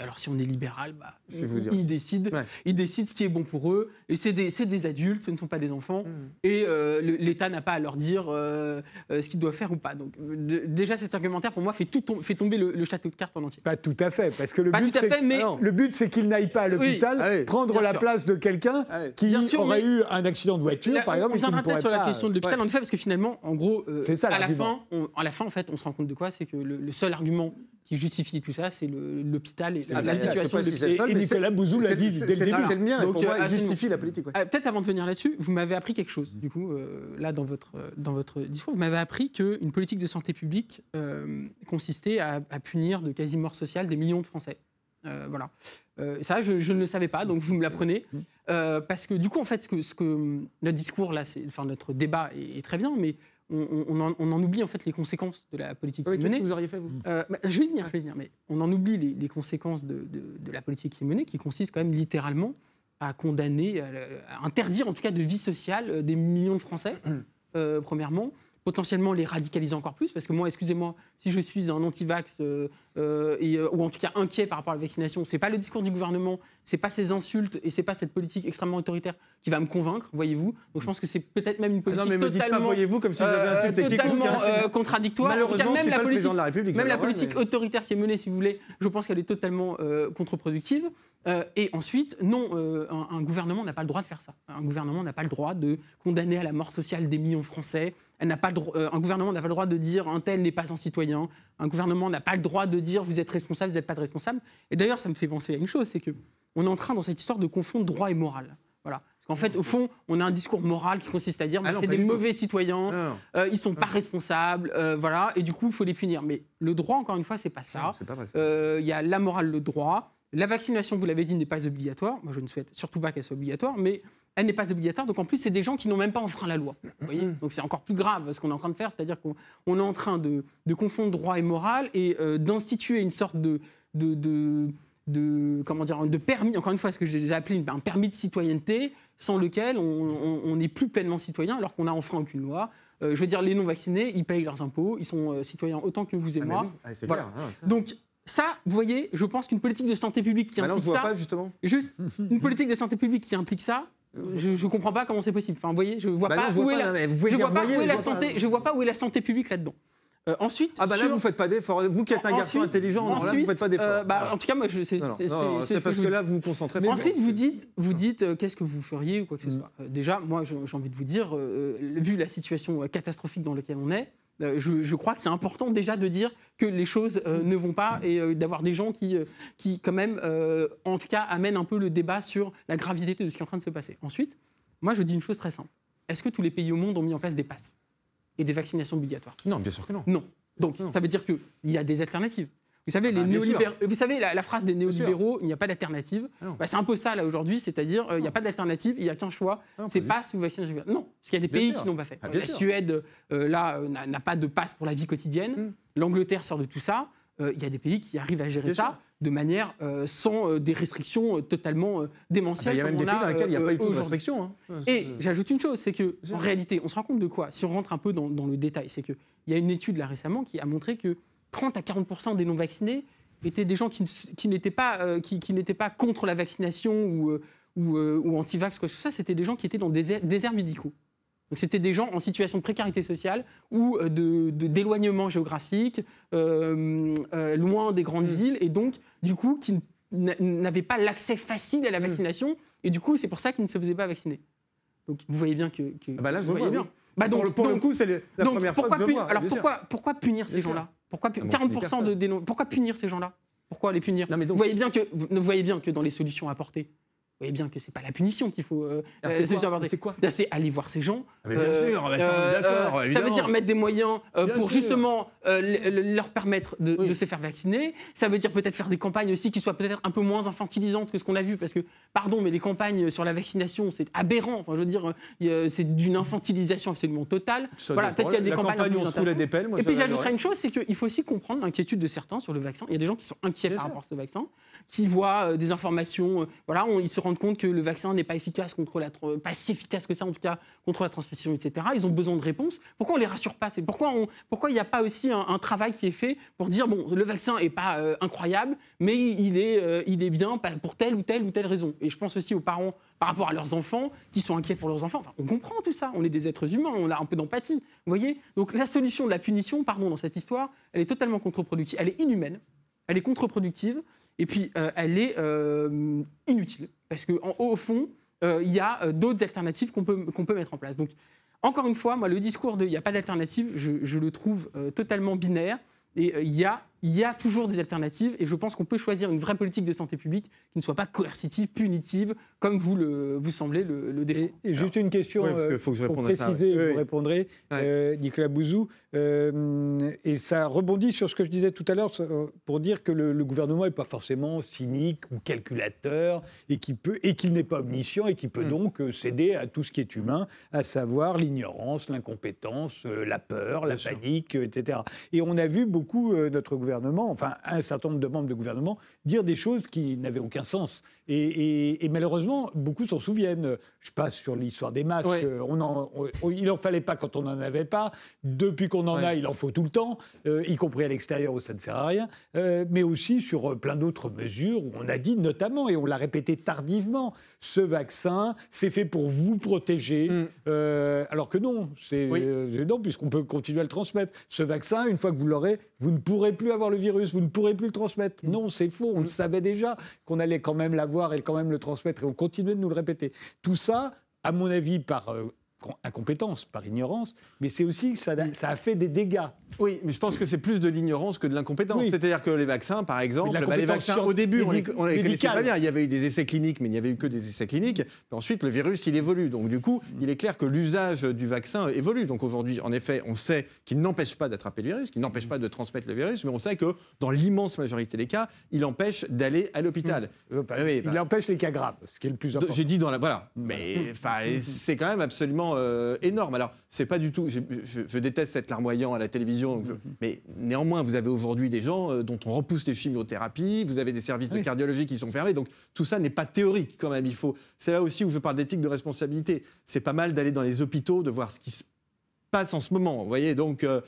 Alors si on est libéral, bah, ils, décident, Ouais. ils décident ce qui est bon pour eux. Et c'est des, adultes, ce ne sont pas des enfants. Et euh, l'État n'a pas à leur dire euh, euh, ce qu'ils doivent faire ou pas. Donc de- déjà, cet argumentaire, pour moi, fait, tout tom- fait tomber le, le château de cartes en entier. Pas tout à fait, parce que le Pas but, c'est- mais- Ah qu'il n'aille pas à l'hôpital, Ah oui, prendre bien la sûr. place de quelqu'un Ah qui sûr, aurait mais- eu un accident de voiture, Là, par exemple. on viendra peut-être sur la pas- question de l'hôpital, ouais. en effet, parce que finalement, en gros, euh, C'est ça, à, la fin, on, à la fin, en fait, on se rend compte de quoi? C'est que le, le seul argument qui justifie tout ça, c'est l'hôpital et la, Ah, la situation si Et- seul, et Nicolas Bouzou l'a dit c'est- dès le début. C'est le mien, Donc, pour moi, euh, il absolument. justifie la politique. ouais. Euh, Peut-être avant de venir là-dessus, vous m'avez appris quelque chose, du coup, euh, là, dans votre, euh, dans votre discours. Vous m'avez appris qu'une politique de santé publique euh, consistait à, à punir de quasi-mort sociale des millions de Français. Euh, voilà. Euh, ça, je, je ne le savais pas, donc vous me l'apprenez. Euh, parce que, du coup, en fait, ce que, ce que notre discours, là, enfin, notre débat est, est très bien, mais on, on- en, on en oublie, en fait, les conséquences de la politique Oui, qui est menée. que vous auriez fait, vous Euh, bah, je vais y venir, je vais y venir, mais on en oublie les, les conséquences de, de- de la politique qui est menée, qui consiste quand même littéralement à condamner, à, à interdire en tout cas de vie sociale euh, des millions de Français, euh, premièrement. Potentiellement les radicaliser encore plus. Parce que moi, excusez-moi, si je suis un anti-vax euh, euh, euh, ou en tout cas inquiet par rapport à la vaccination, c'est pas le discours du gouvernement, c'est pas ces insultes et c'est pas cette politique extrêmement autoritaire qui va me convaincre, voyez-vous. Donc je pense que c'est peut-être même une Ah politique non, mais me dites pas, totalement, voyez-vous, comme si j'avais insulté quiconque. totalement hein. euh, contradictoire. En tout cas, Malheureusement, même la politique de la République. même la politique mais- autoritaire qui est menée, si vous voulez, je pense qu'elle est totalement contre-productive. Et ensuite, non, un, un gouvernement n'a pas le droit de faire ça. Un gouvernement n'a pas le droit de condamner à la mort sociale des millions de Français. Elle n'a pas le dro- euh, un gouvernement n'a pas le droit de dire un tel n'est pas un citoyen. Un gouvernement n'a pas le droit de dire vous êtes responsable, vous n'êtes pas responsable. Et d'ailleurs, ça me fait penser à une chose, c'est que on est en train dans cette histoire de confondre droit et moral. Voilà. Parce qu'en fait, au fond, on a un discours moral qui consiste à dire bah, Ah c'est pas des tout. mauvais citoyens, Non, non, euh, ils sont pas responsables, euh, voilà, et du coup, il faut les punir. Mais le droit, encore une fois, c'est pas ça. Euh, Il y a la morale, le droit. La vaccination, vous l'avez dit, n'est pas obligatoire. Moi, je ne souhaite surtout pas qu'elle soit obligatoire, mais elle n'est pas obligatoire. Donc, en plus, c'est des gens qui n'ont même pas enfreint la loi. Vous voyez Donc, c'est encore plus grave ce qu'on est en train de faire. C'est-à-dire qu'on on est en train de, de confondre droit et morale et euh, d'instituer une sorte de, de, de- de- comment dire, de permis, encore une fois, ce que j'ai appelé un permis de citoyenneté, sans lequel on- n'est plus pleinement citoyen alors qu'on n'a enfreint aucune loi. Euh, je veux dire, les non-vaccinés, ils payent leurs impôts, ils sont euh, citoyens autant que vous et Ah, moi. oui, ah, c'est Voilà. clair, hein, ça. Donc, ça, vous voyez, je pense qu'une politique de santé publique qui Bah non, je implique vois ça, pas, justement. juste une politique de santé publique qui implique ça, je ne comprends pas comment c'est possible. Enfin, vous voyez, je vois Bah pas non, je vois où est pas, la, mais je vois où est la santé, je vois pas où est la santé publique là-dedans. Euh, ensuite, Ah bah là, sur- vous faites pas d'efforts. Vous qui êtes un garçon ensuite- intelligent, alors là, vous ensuite, faites pas d'efforts. euh, bah. En tout cas, moi, c'est que parce que là, vous vous concentrez pas. Ensuite, vous dites, vous dites euh, qu'est-ce que vous feriez ou quoi que ce Mm. soit. Euh, déjà, moi, j'ai envie de vous dire, vu la situation catastrophique dans laquelle on est, je, je crois que c'est important déjà de dire que les choses euh, ne vont pas et euh, d'avoir des gens qui, euh, qui quand même, euh, en tout cas, amènent un peu le débat sur la gravité de ce qui est en train de se passer. Ensuite, moi, je dis une chose très simple. Est-ce que tous les pays au monde ont mis en place des passes et des vaccinations obligatoires? Non, bien sûr que non. non. Donc, Non. ça veut dire qu'il y a des alternatives. Vous savez, les bah, néolibéraux, vous savez la, la phrase des néolibéraux, il n'y a pas d'alternative. Ah. Bah, c'est un peu ça là aujourd'hui, c'est-à-dire euh, il n'y a pas d'alternative, il n'y a qu'un choix, Ah c'est pas pas si vous vaccinez. je- Non, parce qu'il y a des Bien pays sûr. qui n'ont pas fait. Ah, la sûr. Suède, euh, là, euh, n'a pas de passe pour la vie quotidienne. Mm. L'Angleterre sort de tout ça. Il y a des pays qui arrivent à gérer Bien ça sûr. de manière euh, sans euh, des restrictions euh, totalement Ah bah, démentielles. Il y a même des pays dans lesquels il n'y a pas tout de aujourd'hui. restriction. hein. Et j'ajoute une chose, c'est que en réalité, on se rend compte de quoi? Si on rentre un peu dans, dans le détail, c'est qu'il y a une étude là récemment qui a montré que 30 à 40% des non-vaccinés étaient des gens qui, n'étaient pas, euh, qui, qui n'étaient pas contre la vaccination ou, euh, ou, euh, ou anti-vax, quoi que ce soit. C'était des gens qui étaient dans des déserts médicaux. Donc c'était des gens en situation de précarité sociale ou euh, de, de- d'éloignement géographique, euh, euh, loin des grandes Mm. villes, et donc du coup qui n'a- n'avaient pas l'accès facile à la vaccination, et du coup c'est pour ça qu'ils ne se faisaient pas vacciner. Donc vous voyez bien que, que- Ah bah là, je vous voyez vois, bien. oui. Bah donc, pour le, pour le coup, c'est la donc, première fois pourquoi que je pu- vois. alors pourquoi, pourquoi punir ces gens-là? Pourquoi pu- Ah bon, 40% de personne. dénon- Pourquoi punir ces gens-là? Pourquoi les punir? Non, mais donc- vous, voyez bien que, vous voyez bien que dans les solutions apportées, voyez bien que c'est pas la punition qu'il faut. euh, euh, c'est quoi. C'est quoi Là, C'est aller voir ces gens. Ah, mais bien sûr, bah, ça, on euh, ça veut dire mettre des moyens euh, pour sûr. justement euh, le- le- leur permettre de, Oui. de se faire vacciner. Ça veut dire peut-être faire des campagnes aussi qui soient peut-être un peu moins infantilisantes que ce qu'on a vu. Parce que, pardon, mais les campagnes sur la vaccination, c'est aberrant. Enfin, je veux dire, euh, c'est d'une infantilisation absolument totale. Ça voilà, peut-être qu'il y a des la campagnes campagne on se roule à des pelles. moi, Et puis j'ajouterais une chose, c'est qu'il faut aussi comprendre l'inquiétude de certains sur le vaccin. Il y a des gens qui sont inquiets Bien par rapport à ce vaccin, qui voient euh, des informations, euh, voilà, ils se rendent compte que le vaccin n'est pas efficace contre la, pas si efficace que ça en tout cas contre la transmission, etc. Ils ont besoin de réponses. Pourquoi on les rassure pas? C'est pourquoi pourquoi il n'y a pas aussi un, travail qui est fait pour dire bon, le vaccin est pas euh, incroyable, mais il est, euh, il est bien pour telle ou telle ou telle raison. Et je pense aussi aux parents par rapport à leurs enfants qui sont inquiets pour leurs enfants. On comprend tout ça. On est des êtres humains, on a un peu d'empathie. Vous voyez? Donc la solution de la punition, pardon, dans cette histoire, elle est totalement contre-productive. Elle est inhumaine, elle est contre-productive, et puis euh, elle est euh, inutile. Parce qu'au fond, euh, il y a d'autres alternatives qu'on peut, mettre en place. Donc, encore une fois, moi, le discours de il n'y a pas d'alternative, je, je le trouve totalement binaire. Et il y, a, il y a toujours des alternatives. Et je pense qu'on peut choisir une vraie politique de santé publique qui ne soit pas coercitive, punitive, comme vous, le, vous semblez le, le défendre. Et, et juste une question parce que euh, faut que je pour réponde à ça, préciser, ouais. vous Oui. répondrez, Ouais. euh, Nicolas Bouzou. euh, et ça rebondit sur ce que je disais tout à l'heure euh, pour dire que le, le gouvernement n'est pas forcément cynique ou calculateur et qu'il peut et qu'il n'est pas omniscient et qu'il peut Mm. donc euh, céder à tout ce qui est humain, à savoir l'ignorance, l'incompétence, la peur, la sûr. panique, etc. Et on a vu beaucoup euh, notre gouvernement gouvernement, enfin un certain nombre de membres de gouvernement, dire des choses qui n'avaient aucun sens. Et, malheureusement, beaucoup s'en souviennent. Je passe sur l'histoire des masques. On en, il n'en fallait pas quand on n'en avait pas. Depuis qu'on en a, il en faut tout le temps, euh, y compris à l'extérieur où ça ne sert à rien. Euh, mais aussi sur euh, plein d'autres mesures où on a dit notamment, et on l'a répété tardivement, ce vaccin, c'est fait pour vous protéger. Mm. alors que non, c'est non, puisqu'on peut continuer à le transmettre. Ce vaccin, une fois que vous l'aurez, vous ne pourrez plus avoir le virus, vous ne pourrez plus le transmettre. Non, c'est faux. On le savait déjà qu'on allait quand même l'avoir et quand même le transmettre, et on continuait de nous le répéter. Tout ça, à mon avis, par euh, incompétence, par ignorance, mais c'est aussi que ça, ça a fait des dégâts. Oui, mais je pense que c'est plus de l'ignorance que de l'incompétence. C'est-à-dire que les vaccins, par exemple, bah, les vaccins, au début, on les, connaissait pas bien. Il y avait eu des essais cliniques, mais il n'y avait eu que des essais cliniques. ensuite, le virus, il évolue. Donc, du coup, il est clair que l'usage du vaccin évolue. Donc, aujourd'hui, en effet, on sait qu'il n'empêche pas d'attraper le virus, qu'il n'empêche pas de transmettre le virus, mais on sait que dans l'immense majorité des cas, il empêche d'aller à l'hôpital. Mmh. il bah. empêche les cas graves, ce qui est le plus important. J'ai dit dans la. Voilà. Mais c'est quand même absolument euh, énorme. Alors, c'est pas du tout. Je, déteste cette larmoyant à la télévision, mais néanmoins, vous avez aujourd'hui des gens euh, dont on repousse les chimiothérapies, vous avez des services de cardiologie qui sont fermés, donc tout ça n'est pas théorique quand même. Il faut. C'est là aussi où je parle d'éthique de responsabilité. C'est pas mal d'aller dans les hôpitaux, de voir ce qui se passe en ce moment. Vous voyez, donc euh,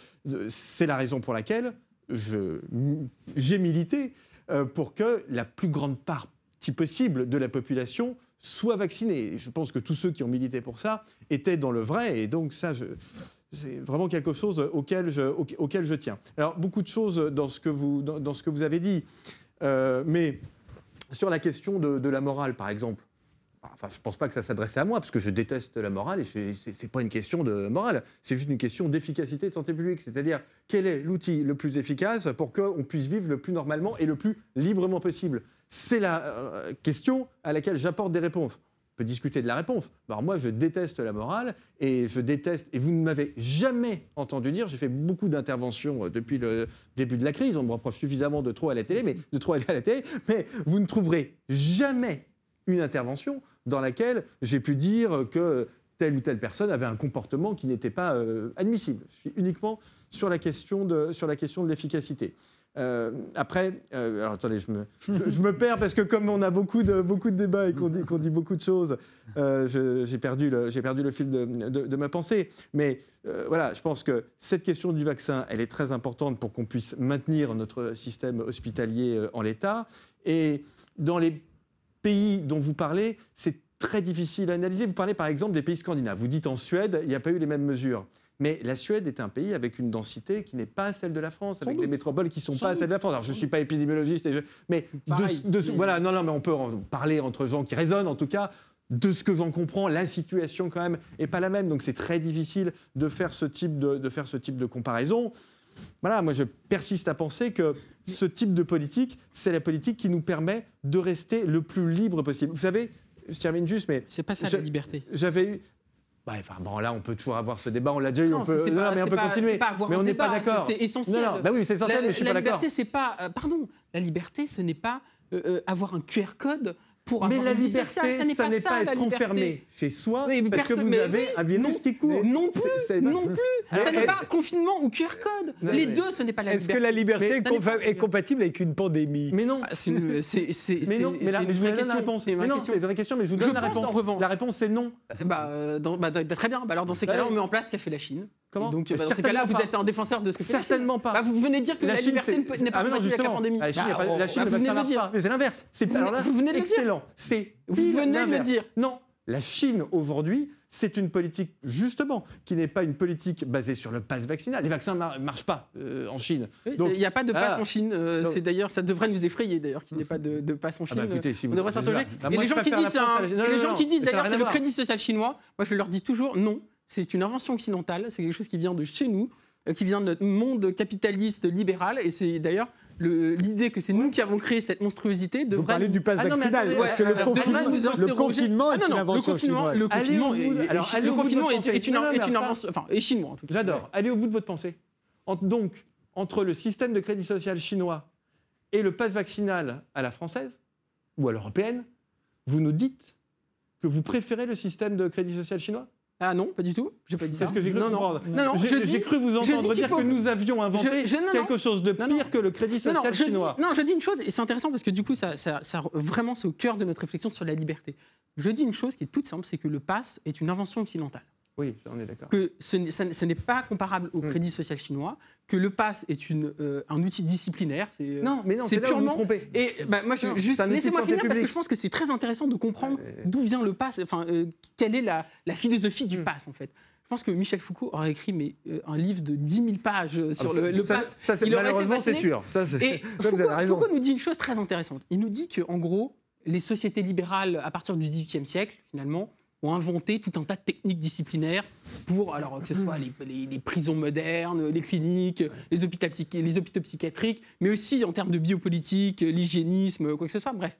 c'est la raison pour laquelle j'ai milité euh, pour que la plus grande partie possible de la population soit vaccinée. Je pense que tous ceux qui ont milité pour ça étaient dans le vrai, et donc ça, je, c'est vraiment quelque chose auquel je, tiens. Alors, beaucoup de choses dans ce que vous, dans, ce que vous avez dit, euh, mais sur la question de, la morale, par exemple, Enfin, je ne pense pas que ça s'adressait à moi, parce que je déteste la morale, et ce n'est pas une question de morale, c'est juste une question d'efficacité de santé publique. C'est-à-dire, quel est l'outil le plus efficace pour qu'on puisse vivre le plus normalement et le plus librement possible? C'est la euh, question à laquelle j'apporte des réponses discuter de la réponse. Alors moi, je déteste la morale et je déteste, et vous ne m'avez jamais entendu dire, j'ai fait beaucoup d'interventions euh, depuis le début de la crise, on me reproche suffisamment de trop à la télé, mais de trop aller à la télé, mais vous ne trouverez jamais une intervention dans laquelle j'ai pu dire que telle ou telle personne avait un comportement qui n'était pas euh, admissible. Je suis uniquement sur la question de, sur la question de l'efficacité. Euh, après, euh, alors attendez, je me, je, me, perds parce que comme on a beaucoup de, beaucoup de débats et qu'on dit, qu'on dit beaucoup de choses, euh, j'ai perdu, le, perdu le fil de, de, ma pensée. Mais voilà, je pense que cette question du vaccin, elle est très importante pour qu'on puisse maintenir notre système hospitalier en l'état. Et dans les pays dont vous parlez, c'est très difficile à analyser. Vous parlez par exemple des pays scandinaves. Vous dites en Suède, il n'y a pas eu les mêmes mesures. Mais la Suède est un pays avec une densité qui n'est pas celle de la France, avec des métropoles qui ne sont pas celles de la France. Alors je ne suis pas épidémiologiste, mais voilà, non, non, mais on peut en parler entre gens qui raisonnent, en tout cas. De ce que j'en comprends, la situation quand même est pas la même, donc c'est très difficile de faire ce type de, de faire ce type de comparaison. Voilà, moi je persiste à penser que ce type de politique, c'est la politique qui nous permet de rester le plus libre possible. Vous savez, je termine juste, mais c'est pas ça la liberté. J'avais eu, enfin, bon, là, on peut toujours avoir ce débat, on l'a déjà eu, on peut, non, mais on peut continuer. mais on n'est pas d'accord. C'est essentiel. Non, bah oui, c'est essentiel, la, mais je suis la pas d'accord. La liberté, c'est pas. Euh, pardon, la liberté, ce n'est pas euh, euh, avoir un QR code mais la liberté, ça n'est pas, être enfermé chez soi parce que vous avez un virus qui court. Non plus, non plus. Ça n'est pas confinement ou QR code. Les deux, ce n'est pas la liberté. Est-ce que la liberté est compatible avec une pandémie? Mais non. Ah, mais non, mais je vous donne la réponse. Mais non, c'est une vraie question, mais je vous donne la réponse. La réponse, c'est non. Bah, euh, bah très bien. Bah, alors, dans ces cas-là, on met en place ce qu'a fait la Chine. Comment Donc, dans ces cas-là, vous êtes un défenseur de ce que fait Certainement pas. Bah, vous venez de dire que la, liberté n'est pas ah, compatible avec la pandémie. La Chine, ne vaccinera pas. Mais c'est l'inverse. Vous venez de le dire. Excellent. C'est vous venez de le dire. Non, la Chine aujourd'hui, c'est une politique justement qui n'est pas une politique basée sur le pass vaccinal. Les vaccins ne marchent pas euh, en Chine. Il n'y a pas de pass en Chine. Euh, c'est d'ailleurs, ça devrait nous effrayer d'ailleurs qu'il n'y ait pas de, de pass en ah bah Chine. écoutez, si vous on devrait s'interroger. et les gens qui disent, les gens qui disent d'ailleurs c'est le crédit social chinois. Moi, je leur dis toujours non. C'est une invention occidentale. C'est quelque chose qui vient de chez nous, euh, qui vient de notre monde capitaliste libéral. Et c'est d'ailleurs l'idée que c'est nous qui avons créé cette monstruosité devrait... Vous parlez du pass ah vaccinal, parce que le, confinement, le confinement est ah une invention chinoise. Le confinement, le confinement est, une, invention... Enfin, est chinois, en tout cas. J'adore. Allez au bout de votre pensée. donc, entre le système de crédit social chinois et le pass vaccinal à la française, ou à l'européenne, vous nous dites que vous préférez le système de crédit social chinois? Ah non, pas du tout. J'ai pas dit C'est ça. ce que j'ai cru non, non. comprendre. Non, non, je J'ai cru vous entendre dire que nous avions inventé Je- je- quelque chose de pire que le crédit social dis, chinois. non, je dis une chose, et c'est intéressant parce que du coup, ça, ça- ça- vraiment, c'est au cœur de notre réflexion sur la liberté. Je dis une chose qui est toute simple, c'est que le pass est une invention occidentale. Oui, ça, on est d'accord. Que ce n'est ça- pas comparable au Mm. crédit social chinois, que le pass est une, euh, un outil disciplinaire. euh, Non, mais non, c'est c'est là où vous vous purement- trompez. Et bah, moi, je, Non, juste, laissez-moi finir parce que publique. je pense que c'est très intéressant de comprendre Euh, d'où vient le pass, enfin, euh, quelle est la, la philosophie du Mm. pass en fait. Je pense que Michel Foucault aurait écrit mais, euh, un livre de 10 000 pages sur le, le ça, pass. ça, été malheureusement, c'est sûr. Ça, Et ça, Foucault. Foucault nous dit une chose très intéressante. Il nous dit que, en gros, les sociétés libérales, à partir du XVIIIe siècle, finalement, ont inventé tout un tas de techniques disciplinaires pour, alors que ce soit les, prisons modernes, les cliniques, les hôpitaux, les hôpitaux psychiatriques, mais aussi en termes de biopolitique, l'hygiénisme, quoi que ce soit, bref.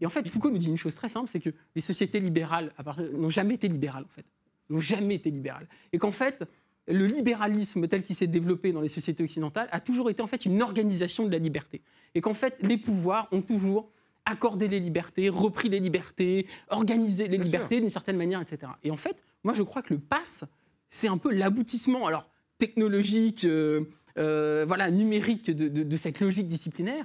Et en fait, Foucault nous dit une chose très simple, c'est que les sociétés libérales n'ont jamais été libérales, en fait. N'ont jamais été libérales. Et qu'en fait, le libéralisme tel qu'il s'est développé dans les sociétés occidentales a toujours été en fait une organisation de la liberté. Et qu'en fait, les pouvoirs ont toujours accordé les libertés, repris les libertés, organisé les Bien libertés d'une certaine manière, etc. Et en fait, moi je crois que le pass, c'est un peu l'aboutissement, alors technologique, euh, euh, voilà, numérique de, de- de cette logique disciplinaire.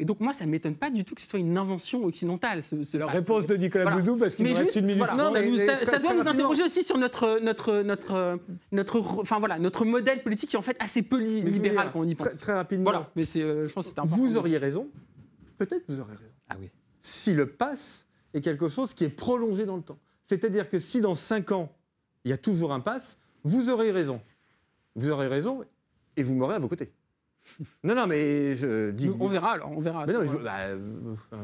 Et donc moi, ça ne m'étonne pas du tout que ce soit une invention occidentale. Ce, ce La réponse de Nicolas Voilà. Bouzou, parce qu'il nous reste une minute. voilà, Non, ça, mais- doit nous rapidement. interroger aussi sur notre, notre, notre, notre, enfin voilà, notre modèle politique qui est en fait assez peu libéral quand on y pense. très rapidement, Voilà, mais c'est, euh, je pense que vous auriez raison. Peut-être vous aurez raison. Ah oui. Si le pass est quelque chose qui est prolongé dans le temps. C'est-à-dire que si dans 5 ans, il y a toujours un pass, vous aurez raison. Vous aurez raison et vous m'aurez à vos côtés. Non, non, mais je dis. On verra alors, on verra. Mais non, je, bah, euh,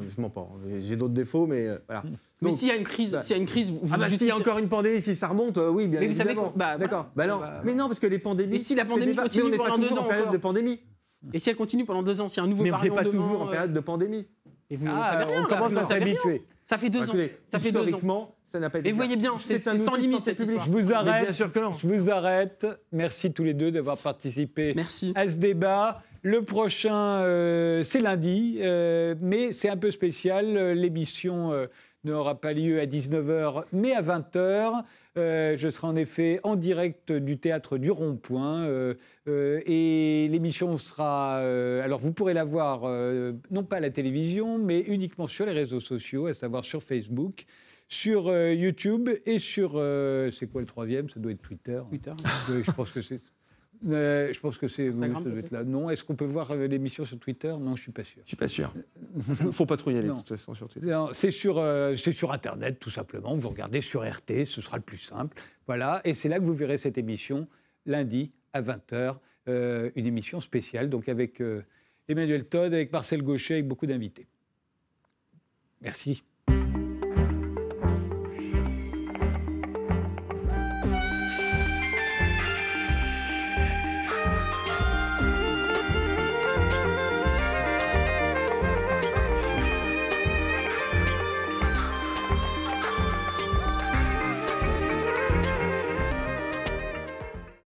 je mens pas. J'ai d'autres défauts, mais euh, voilà. Mais s'il y a une crise, bah- s'il y a une crise, vous Ah bah s'il y a encore une pandémie, si ça remonte, euh, oui, bien Mais vous savez évidemment. bah, D'accord. Bah non. Bah, mais non, parce que les pandémies. Et si la pandémie continue mais on n'est pendant pas deux toujours ans en période encore de pandémie. Et si elle continue pendant deux ans, s'il y a un nouveau Mais on n'est variant pas toujours en période de pandémie. Et vous Ah, savez rien. on là, commence à s'habituer. Ça fait deux ans. Écoutez, Ça fait deux ans. historiquement, ça n'a pas été. Et vous voyez bien, c'est- sans limite, cette histoire. Je vous arrête. bien sûr que non. Je vous arrête. Merci tous les deux d'avoir participé Merci. à ce débat. Le prochain, euh, c'est lundi, euh, mais c'est un peu spécial. L'émission euh, n'aura pas lieu à 19h, mais à 20h. Euh, je serai en effet en direct du théâtre du Rond-Point. euh, euh, et l'émission sera. alors, vous pourrez la voir, non pas à la télévision, mais uniquement sur les réseaux sociaux, à savoir sur Facebook, sur euh, YouTube et sur. euh, c'est quoi le troisième? Ça doit être Twitter. Twitter. Je pense que c'est. Euh, je pense que c'est. là. Non, est-ce qu'on peut voir euh, l'émission sur Twitter? Non, je suis pas sûr. Je suis pas sûr. Faut pas trop y aller de toute façon sur Twitter. Non, C'est sur, euh, c'est sur Internet, tout simplement. Vous regardez sur RT, ce sera le plus simple. Voilà, et c'est là que vous verrez cette émission, lundi à 20h, euh, une émission spéciale, donc avec euh, Emmanuel Todd, avec Marcel Gauchet, avec beaucoup d'invités. Merci.